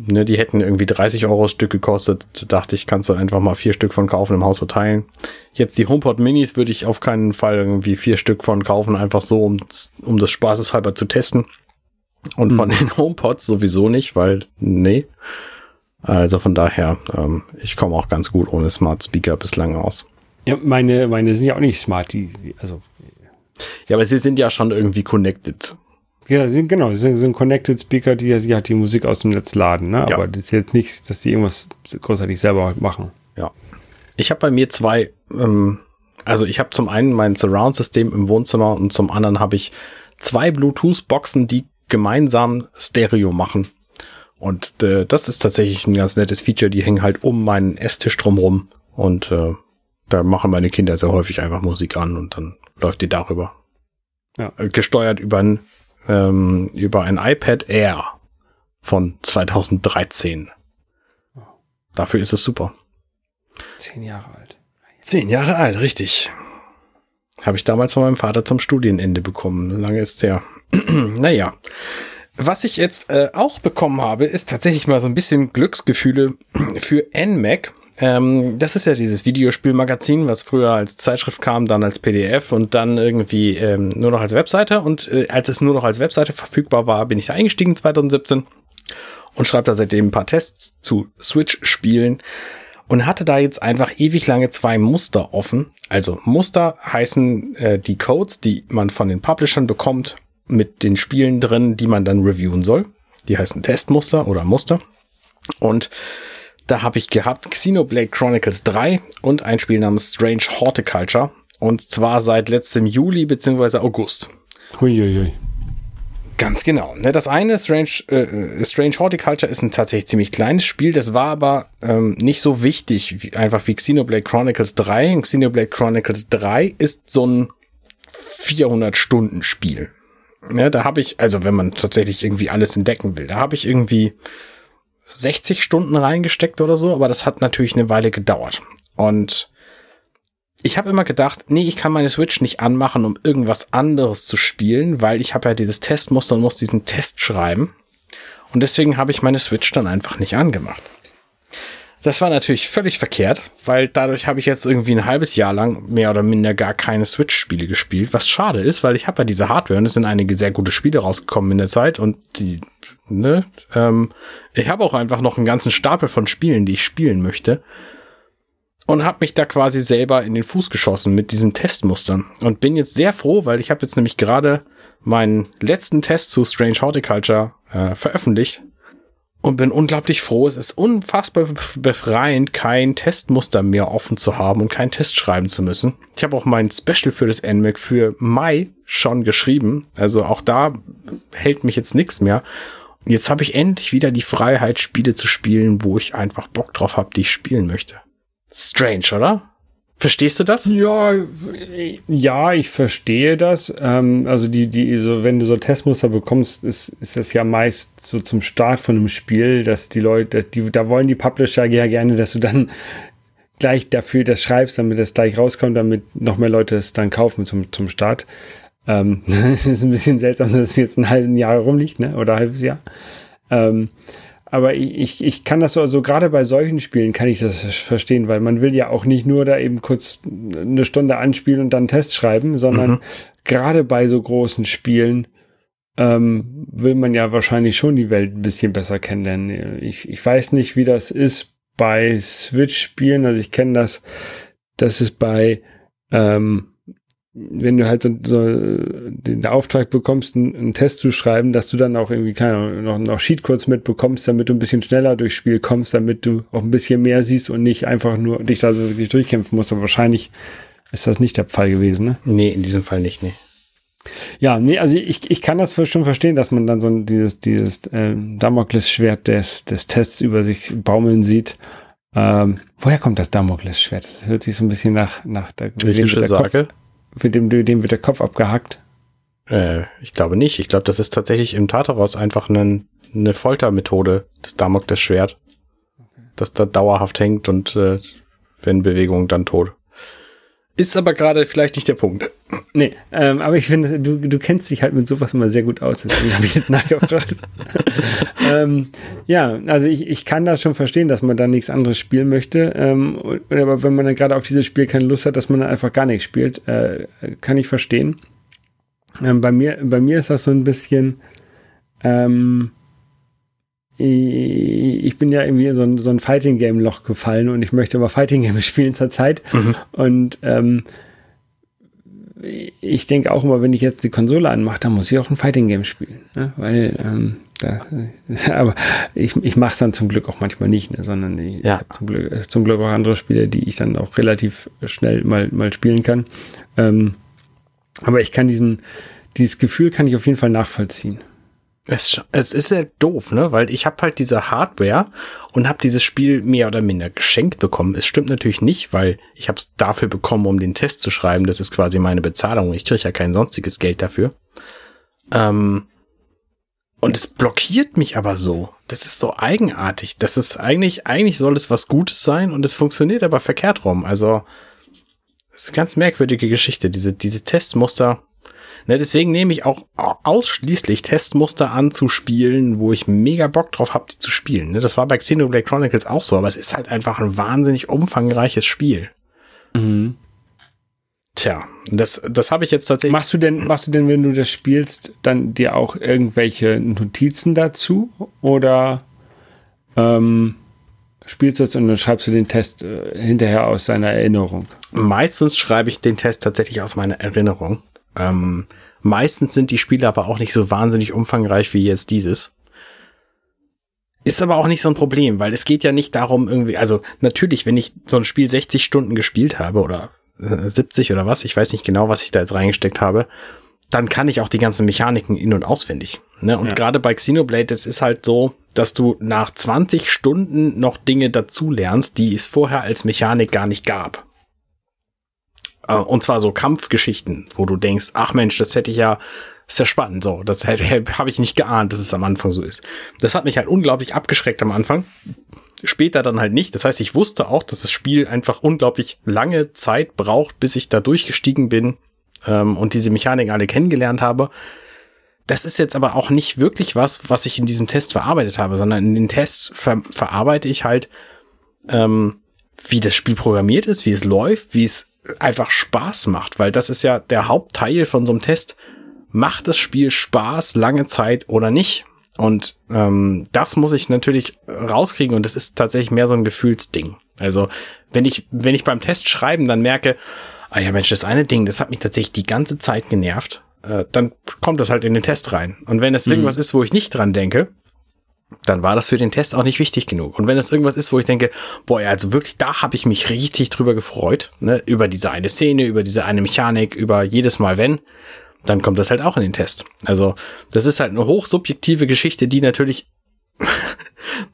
ne, die hätten irgendwie 30 Euro das Stück gekostet. Da dachte ich, kannst du einfach mal vier Stück von kaufen im Haus verteilen. Jetzt die HomePod Minis würde ich auf keinen Fall irgendwie vier Stück von kaufen, einfach so, um, um des Spaßes halber zu testen. Und von hm. den HomePods sowieso nicht, weil, nee. Also von daher, ähm, ich komme auch ganz gut ohne Smart Speaker bislang aus. Ja, meine, meine sind ja auch nicht smart, die, also. Ja, aber sie sind ja schon irgendwie connected. Ja, sind, genau, sind, sind Connected Speaker, die ja halt die Musik aus dem Netz laden, ne? Ja. Aber das ist jetzt nicht, dass die irgendwas großartig selber machen. Ja. Ich habe bei mir zwei, ähm, also ich habe zum einen mein Surround-System im Wohnzimmer und zum anderen habe ich zwei Bluetooth-Boxen, die gemeinsam Stereo machen. Und äh, das ist tatsächlich ein ganz nettes Feature. Die hängen halt um meinen Esstisch drumrum und äh, da machen meine Kinder sehr häufig einfach Musik an und dann läuft die darüber. Ja. Äh, gesteuert über ein ähm, über ein iPad Air von 2013. Dafür ist es super. Zehn Jahre alt. Zehn Jahre alt, richtig. Habe ich damals von meinem Vater zum Studienende bekommen. Lange ist es her. naja. Was ich jetzt äh, auch bekommen habe, ist tatsächlich mal so ein bisschen Glücksgefühle für NMAC. Ähm, das ist ja dieses Videospielmagazin, was früher als Zeitschrift kam, dann als PDF und dann irgendwie ähm, nur noch als Webseite. Und äh, als es nur noch als Webseite verfügbar war, bin ich da eingestiegen 2017 und schreibe da seitdem ein paar Tests zu Switch-Spielen und hatte da jetzt einfach ewig lange zwei Muster offen. Also Muster heißen äh, die Codes, die man von den Publishern bekommt mit den Spielen drin, die man dann reviewen soll. Die heißen Testmuster oder Muster. Und da habe ich gehabt Xenoblade Chronicles 3 und ein Spiel namens Strange Horticulture. Und zwar seit letztem Juli bzw. August. Huiuiui. Ganz genau. Ne, das eine, Strange, äh, Strange Horticulture, ist ein tatsächlich ziemlich kleines Spiel. Das war aber ähm, nicht so wichtig, wie, einfach wie Xenoblade Chronicles 3. Und Xenoblade Chronicles 3 ist so ein 400-Stunden-Spiel. Ja, da habe ich, also wenn man tatsächlich irgendwie alles entdecken will, da habe ich irgendwie 60 Stunden reingesteckt oder so, aber das hat natürlich eine Weile gedauert. Und ich habe immer gedacht, nee, ich kann meine Switch nicht anmachen, um irgendwas anderes zu spielen, weil ich habe ja dieses Testmuster und muss diesen Test schreiben. Und deswegen habe ich meine Switch dann einfach nicht angemacht. Das war natürlich völlig verkehrt, weil dadurch habe ich jetzt irgendwie ein halbes Jahr lang mehr oder minder gar keine Switch-Spiele gespielt, was schade ist, weil ich habe ja diese Hardware und es sind einige sehr gute Spiele rausgekommen in der Zeit und die ne? Ähm, ich habe auch einfach noch einen ganzen Stapel von Spielen, die ich spielen möchte. Und habe mich da quasi selber in den Fuß geschossen mit diesen Testmustern. Und bin jetzt sehr froh, weil ich habe jetzt nämlich gerade meinen letzten Test zu Strange Horticulture äh, veröffentlicht. Und bin unglaublich froh. Es ist unfassbar befreiend, kein Testmuster mehr offen zu haben und keinen Test schreiben zu müssen. Ich habe auch mein Special für das NMAC für Mai schon geschrieben. Also auch da hält mich jetzt nichts mehr. Jetzt habe ich endlich wieder die Freiheit, Spiele zu spielen, wo ich einfach Bock drauf habe, die ich spielen möchte. Strange, oder? Verstehst du das? Ja, ja, ich verstehe das. Ähm, also die, die, so wenn du so Testmuster bekommst, ist, ist das ja meist so zum Start von einem Spiel, dass die Leute, die, da wollen die Publisher ja gerne, dass du dann gleich dafür das schreibst, damit das gleich rauskommt, damit noch mehr Leute es dann kaufen zum, zum Start. Ähm, ist ein bisschen seltsam, dass es jetzt ein halben Jahr rumliegt, ne? Oder ein halbes Jahr. Ähm, aber ich, ich kann das so, also gerade bei solchen Spielen kann ich das verstehen, weil man will ja auch nicht nur da eben kurz eine Stunde anspielen und dann einen Test schreiben, sondern mhm. gerade bei so großen Spielen ähm, will man ja wahrscheinlich schon die Welt ein bisschen besser kennenlernen. Ich, ich weiß nicht, wie das ist bei Switch-Spielen. Also ich kenne das, das ist bei ähm, wenn du halt so, so den Auftrag bekommst, einen, einen, Test zu schreiben, dass du dann auch irgendwie keine noch, noch Sheetcodes mitbekommst, damit du ein bisschen schneller durchs Spiel kommst, damit du auch ein bisschen mehr siehst und nicht einfach nur dich da so wirklich durchkämpfen musst. Aber wahrscheinlich ist das nicht der Fall gewesen, ne? Nee, in diesem Fall nicht, nee. Ja, nee, also ich, ich kann das schon verstehen, dass man dann so dieses, dieses äh, Damoklesschwert des, des Tests über sich baumeln sieht. Ähm, woher kommt das Damoklesschwert? Das hört sich so ein bisschen nach, nach der griechische Sage. Kopf, für dem, dem wird der Kopf abgehackt. Äh, ich glaube nicht. Ich glaube, das ist tatsächlich im Tartaros einfach eine, eine Foltermethode, das Damoklesschwert. Okay. Das da dauerhaft hängt und äh, wenn Bewegung dann tot. Ist aber gerade vielleicht nicht der Punkt. Nee, ähm, aber ich finde, du, du kennst dich halt mit sowas immer sehr gut aus, deswegen habe ich jetzt nachgefragt. ähm, ja, also ich, ich kann das schon verstehen, dass man da nichts anderes spielen möchte. Ähm, aber wenn man dann gerade auf dieses Spiel keine Lust hat, dass man dann einfach gar nichts spielt, äh, kann ich verstehen. Ähm, bei, mir, bei mir ist das so ein bisschen, ähm, ich bin ja irgendwie so ein, so ein Fighting Game Loch gefallen und ich möchte aber Fighting Games spielen zurzeit. Mhm. Und ähm, ich denke auch immer, wenn ich jetzt die Konsole anmache, dann muss ich auch ein Fighting Game spielen. Ne? Weil, ähm, da, aber ich, ich mache es dann zum Glück auch manchmal nicht, ne? sondern ich ja. habe zum Glück, zum Glück auch andere Spiele, die ich dann auch relativ schnell mal, mal spielen kann. Ähm, aber ich kann diesen, dieses Gefühl kann ich auf jeden Fall nachvollziehen. Es, es ist ja doof, ne? Weil ich habe halt diese Hardware und habe dieses Spiel mehr oder minder geschenkt bekommen. Es stimmt natürlich nicht, weil ich habe es dafür bekommen, um den Test zu schreiben. Das ist quasi meine Bezahlung. Ich kriege ja kein sonstiges Geld dafür. Ähm, und es blockiert mich aber so. Das ist so eigenartig. Das ist eigentlich, eigentlich soll es was Gutes sein und es funktioniert aber verkehrt rum. Also, das ist eine ganz merkwürdige Geschichte. Diese, diese Testmuster Ne, deswegen nehme ich auch ausschließlich Testmuster anzuspielen, wo ich mega Bock drauf habe, die zu spielen. Ne, das war bei Xenoblade Chronicles auch so, aber es ist halt einfach ein wahnsinnig umfangreiches Spiel. Mhm. Tja, das, das habe ich jetzt tatsächlich. Machst du denn, machst du denn, wenn du das spielst, dann dir auch irgendwelche Notizen dazu? Oder ähm, spielst du es und dann schreibst du den Test äh, hinterher aus deiner Erinnerung? Meistens schreibe ich den Test tatsächlich aus meiner Erinnerung. Ähm, meistens sind die Spiele aber auch nicht so wahnsinnig umfangreich wie jetzt dieses. Ist aber auch nicht so ein Problem, weil es geht ja nicht darum irgendwie, also natürlich, wenn ich so ein Spiel 60 Stunden gespielt habe oder 70 oder was, ich weiß nicht genau, was ich da jetzt reingesteckt habe, dann kann ich auch die ganzen Mechaniken in- und auswendig. Ne? Und ja. gerade bei Xenoblade, es ist halt so, dass du nach 20 Stunden noch Dinge dazu lernst, die es vorher als Mechanik gar nicht gab. Äh, und zwar so Kampfgeschichten, wo du denkst, ach Mensch, das hätte ich ja, ist ja spannend, so, das habe ich nicht geahnt, dass es am Anfang so ist. Das hat mich halt unglaublich abgeschreckt am Anfang. Später dann halt nicht. Das heißt, ich wusste auch, dass das Spiel einfach unglaublich lange Zeit braucht, bis ich da durchgestiegen bin ähm, und diese Mechaniken alle kennengelernt habe. Das ist jetzt aber auch nicht wirklich was, was ich in diesem Test verarbeitet habe, sondern in den Tests ver verarbeite ich halt, ähm, wie das Spiel programmiert ist, wie es läuft, wie es einfach Spaß macht, weil das ist ja der Hauptteil von so einem Test. Macht das Spiel Spaß lange Zeit oder nicht? Und ähm, das muss ich natürlich rauskriegen und das ist tatsächlich mehr so ein Gefühlsding. Also wenn ich, wenn ich beim Test schreiben dann merke, ah ja Mensch, das eine Ding, das hat mich tatsächlich die ganze Zeit genervt, äh, dann kommt das halt in den Test rein. Und wenn es mhm. irgendwas ist, wo ich nicht dran denke, dann war das für den Test auch nicht wichtig genug. Und wenn das irgendwas ist, wo ich denke, boah, ja, also wirklich, da habe ich mich richtig drüber gefreut, ne, über diese eine Szene, über diese eine Mechanik, über jedes Mal wenn, dann kommt das halt auch in den Test. Also, das ist halt eine hochsubjektive Geschichte, die natürlich,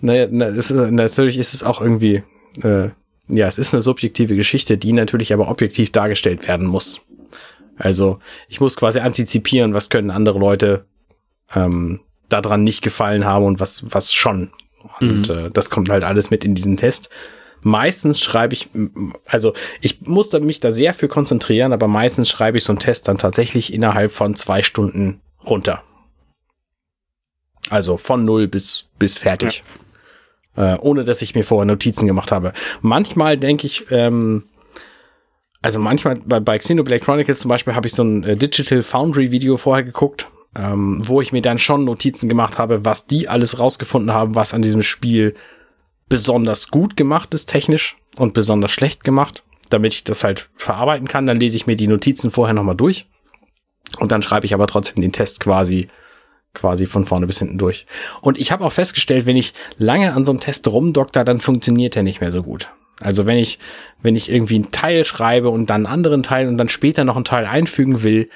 naja, na, ist, natürlich ist es auch irgendwie, äh, ja, es ist eine subjektive Geschichte, die natürlich aber objektiv dargestellt werden muss. Also, ich muss quasi antizipieren, was können andere Leute ähm, daran nicht gefallen habe und was, was schon. Und mhm. äh, das kommt halt alles mit in diesen Test. Meistens schreibe ich, also ich musste mich da sehr für konzentrieren, aber meistens schreibe ich so einen Test dann tatsächlich innerhalb von zwei Stunden runter. Also von null bis, bis fertig. Ja. Äh, ohne dass ich mir vorher Notizen gemacht habe. Manchmal denke ich, ähm, also manchmal bei, bei Xenoblade Chronicles zum Beispiel habe ich so ein äh, Digital Foundry Video vorher geguckt ähm, wo ich mir dann schon Notizen gemacht habe, was die alles rausgefunden haben, was an diesem Spiel besonders gut gemacht ist, technisch und besonders schlecht gemacht. damit ich das halt verarbeiten kann. Dann lese ich mir die Notizen vorher nochmal durch. Und dann schreibe ich aber trotzdem den Test quasi quasi von vorne bis hinten durch. Und ich habe auch festgestellt, wenn ich lange an so einem Test rumdokter, dann funktioniert der nicht mehr so gut. Also wenn ich, wenn ich irgendwie einen Teil schreibe und dann einen anderen Teil und dann später noch einen Teil einfügen will,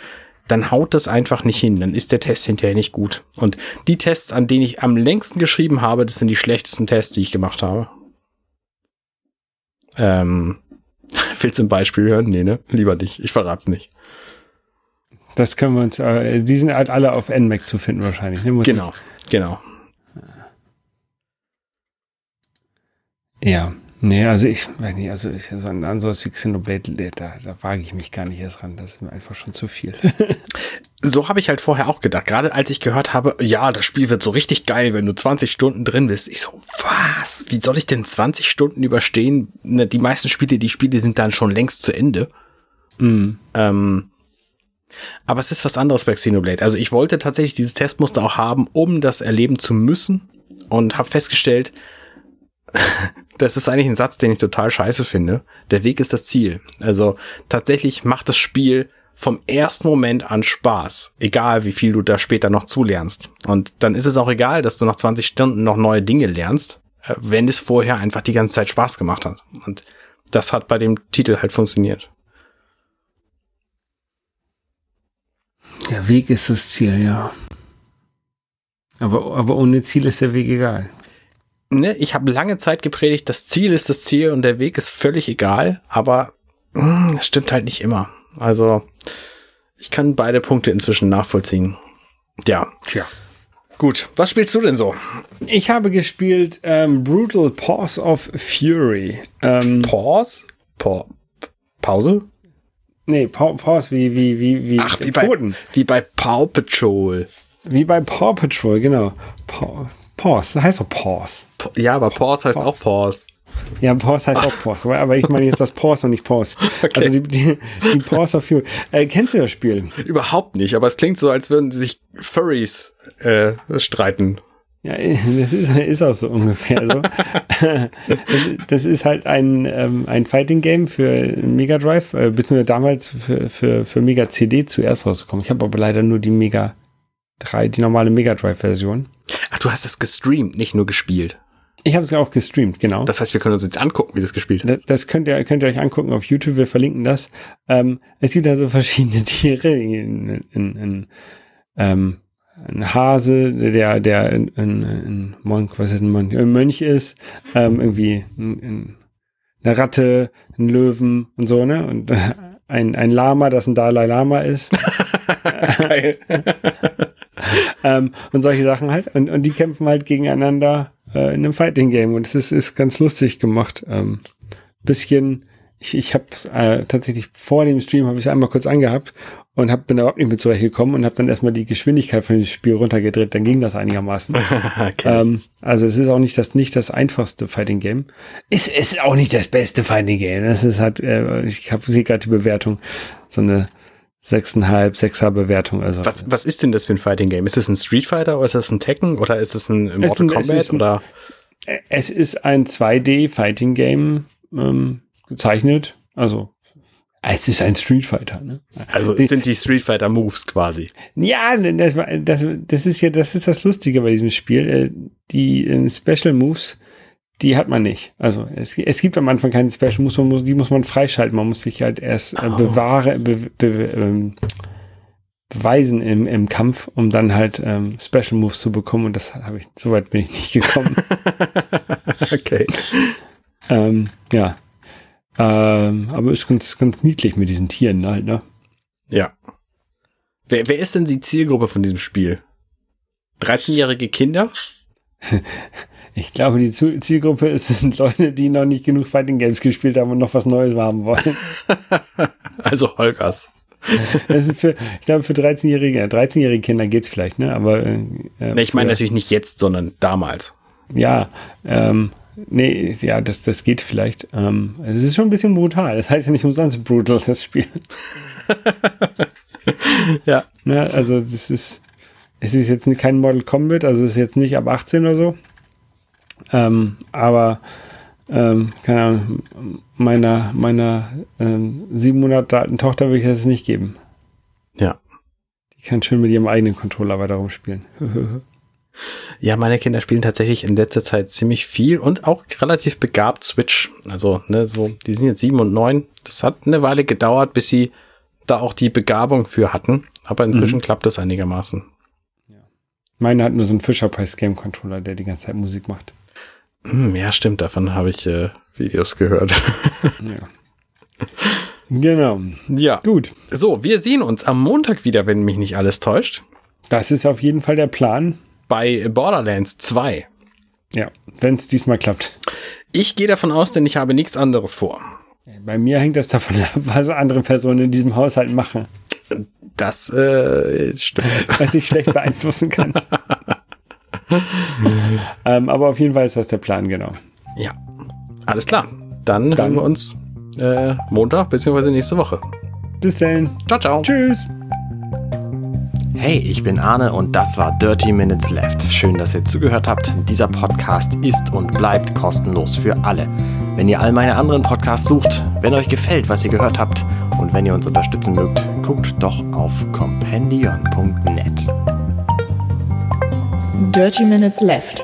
dann haut das einfach nicht hin. Dann ist der Test hinterher nicht gut. Und die Tests, an denen ich am längsten geschrieben habe, das sind die schlechtesten Tests, die ich gemacht habe. Ähm, willst du ein Beispiel hören? Nee, ne? Lieber nicht. Ich verrat's nicht. Das können wir uns, äh, die sind halt alle auf NMAC zu finden wahrscheinlich. Ne? genau, ich. genau. Ja, nee, also ich weiß nicht, also ich, so an, an sowas wie Xenoblade, da, da wage ich mich gar nicht erst ran. Das ist mir einfach schon zu viel. so habe ich halt vorher auch gedacht. Gerade als ich gehört habe, ja, das Spiel wird so richtig geil, wenn du 20 Stunden drin bist. Ich so, was? Wie soll ich denn 20 Stunden überstehen? Ne, die meisten Spiele, die Spiele sind dann schon längst zu Ende. Mhm. Ähm, aber es ist was anderes bei Xenoblade. Also ich wollte tatsächlich dieses Testmuster auch haben, um das erleben zu müssen und habe festgestellt, das ist eigentlich ein Satz, den ich total scheiße finde. Der Weg ist das Ziel. Also tatsächlich macht das Spiel vom ersten Moment an Spaß, egal wie viel du da später noch zulernst. Und dann ist es auch egal, dass du nach 20 Stunden noch neue Dinge lernst, äh, wenn es vorher einfach die ganze Zeit Spaß gemacht hat. Und das hat bei dem Titel halt funktioniert. Der Weg ist das Ziel, ja. Aber, aber ohne Ziel ist der Weg egal. Ne, ich habe lange Zeit gepredigt, das Ziel ist das Ziel und der Weg ist völlig egal, aber mh, hm, das stimmt halt nicht immer. Also ich kann beide Punkte inzwischen nachvollziehen. Ja. Tja. Gut, was spielst du denn so? Ich habe gespielt ähm, Brutal Pause of Fury. Ähm, Pause? Pa Pause? Nee, pa Pause wie, wie, wie, wie, Ach, wie bei, wie bei Paw Patrol. Wie bei Paw Patrol, genau. Pa Pause, das heißt doch Pause. Ja, aber Pause heißt Pause. auch Pause. Ja, Pause heißt auch Pause, aber ich meine jetzt das Pause und nicht Pause. Okay. Also die, die, die Pause of Fury. Äh, kennst du das Spiel? Überhaupt nicht, aber es klingt so, als würden sich Furries äh, streiten. Ja, das ist, ist auch so ungefähr so. das, das, ist halt ein, ähm, ein Fighting-Game für Mega Drive, äh, beziehungsweise damals für, für, für Mega CD zuerst rausgekommen. Ich habe aber leider nur die Mega 3, die normale Mega Drive-Version. Ach, du hast es gestreamt, nicht nur gespielt. Ich habe es auch gestreamt, genau. Das heißt, wir können uns jetzt angucken, wie das gespielt hat. Das, das könnt, ihr, könnt ihr euch angucken auf YouTube, wir verlinken das. Ähm, es gibt da so verschiedene Tiere. In, in, in, ähm, ein Hase, der, der ein, ein, ein Monk, was ist ein Monk, ein Mönch ist, ähm, irgendwie ein, eine Ratte, ein Löwen und so, ne? Und ein, ein Lama, das ein Dalai Lama ist. Geil. Ähm, und solche Sachen halt. Und, und die kämpfen halt gegeneinander äh, in einem Fighting Game. Und es ist, ist ganz lustig gemacht. Ähm, bisschen, ich, ich habe äh, tatsächlich vor dem Stream habe ich einmal kurz angehabt und hab, bin überhaupt nicht mit zurechtgekommen und habe dann erstmal die Geschwindigkeit von dem Spiel runtergedreht. Dann ging das einigermaßen. okay. ähm, also es ist auch nicht das nicht das einfachste Fighting Game. Es ist auch nicht das beste Fighting Game. Es ist halt, äh, ich habe sie gerade die Bewertung so eine sechseinhalb, sechser Bewertung. Also was, was ist denn das für ein Fighting Game? Ist es ein Street Fighter oder ist es ein Tekken oder ist es ein Mortal ein, Kombat es ein, oder? Es ist ein 2D Fighting Game ähm, gezeichnet. Also es ist ein Street Fighter. Ne? Also es sind die Street Fighter Moves quasi. Ja, das, das, das ist ja das ist das Lustige bei diesem Spiel. Äh, die äh, Special Moves die hat man nicht. Also es, es gibt am Anfang keine Special, muss man, die muss man freischalten. Man muss sich halt erst äh, bewahre, be, be, ähm, beweisen im, im Kampf, um dann halt ähm, Special Moves zu bekommen. Und das habe ich, so weit bin ich nicht gekommen. okay. ähm, ja. Ähm, aber ist ganz, ganz niedlich mit diesen Tieren halt, ne? Ja. Wer, wer ist denn die Zielgruppe von diesem Spiel? 13-jährige Kinder? Ich glaube, die Zielgruppe sind Leute, die noch nicht genug Fighting Games gespielt haben und noch was Neues haben wollen. also Holgers. Das ist für, ich glaube, für 13-jährige, 13-jährige Kinder geht's vielleicht, ne? Aber äh, nee, ich meine natürlich nicht jetzt, sondern damals. Ja, ähm, nee, ja, das, das geht vielleicht. Ähm, es ist schon ein bisschen brutal. Das heißt ja nicht umsonst brutal, das Spiel. ja. Ne, also das ist, es ist jetzt kein Model Combat, also es ist jetzt nicht ab 18 oder so. Ähm, aber ähm, keine Ahnung, meiner, meiner ähm, sieben Monate alten Tochter würde ich das nicht geben. Ja. Die kann schön mit ihrem eigenen Controller weiter rumspielen. Ja, meine Kinder spielen tatsächlich in letzter Zeit ziemlich viel und auch relativ begabt Switch. Also, ne, so, die sind jetzt sieben und neun. Das hat eine Weile gedauert, bis sie da auch die Begabung für hatten. Aber inzwischen mhm. klappt das einigermaßen. Ja. Meine hat nur so einen Fisher Price Game Controller, der die ganze Zeit Musik macht. Hm, ja, stimmt. Davon habe ich äh, Videos gehört. ja. Genau. Ja. Gut. So, wir sehen uns am Montag wieder, wenn mich nicht alles täuscht. Das ist auf jeden Fall der Plan. Bei Borderlands 2. Ja, wenn es diesmal klappt. Ich gehe davon aus, denn ich habe nichts anderes vor. Bei mir hängt das davon ab, was andere Personen in diesem Haushalt machen. Das äh, stimmt. Was ich schlecht beeinflussen kann. ähm, aber auf jeden Fall ist das der Plan, genau. Ja. Alles klar. Dann, Dann hören wir uns äh, Montag bzw. nächste Woche. Bis dann. Ciao, ciao. Tschüss. Hey, ich bin Arne und das war Dirty Minutes Left. Schön, dass ihr zugehört habt. Dieser Podcast ist und bleibt kostenlos für alle. Wenn ihr all meine anderen Podcasts sucht, wenn euch gefällt, was ihr gehört habt und wenn ihr uns unterstützen mögt, guckt doch auf compendion.net. Dirty Minutes Left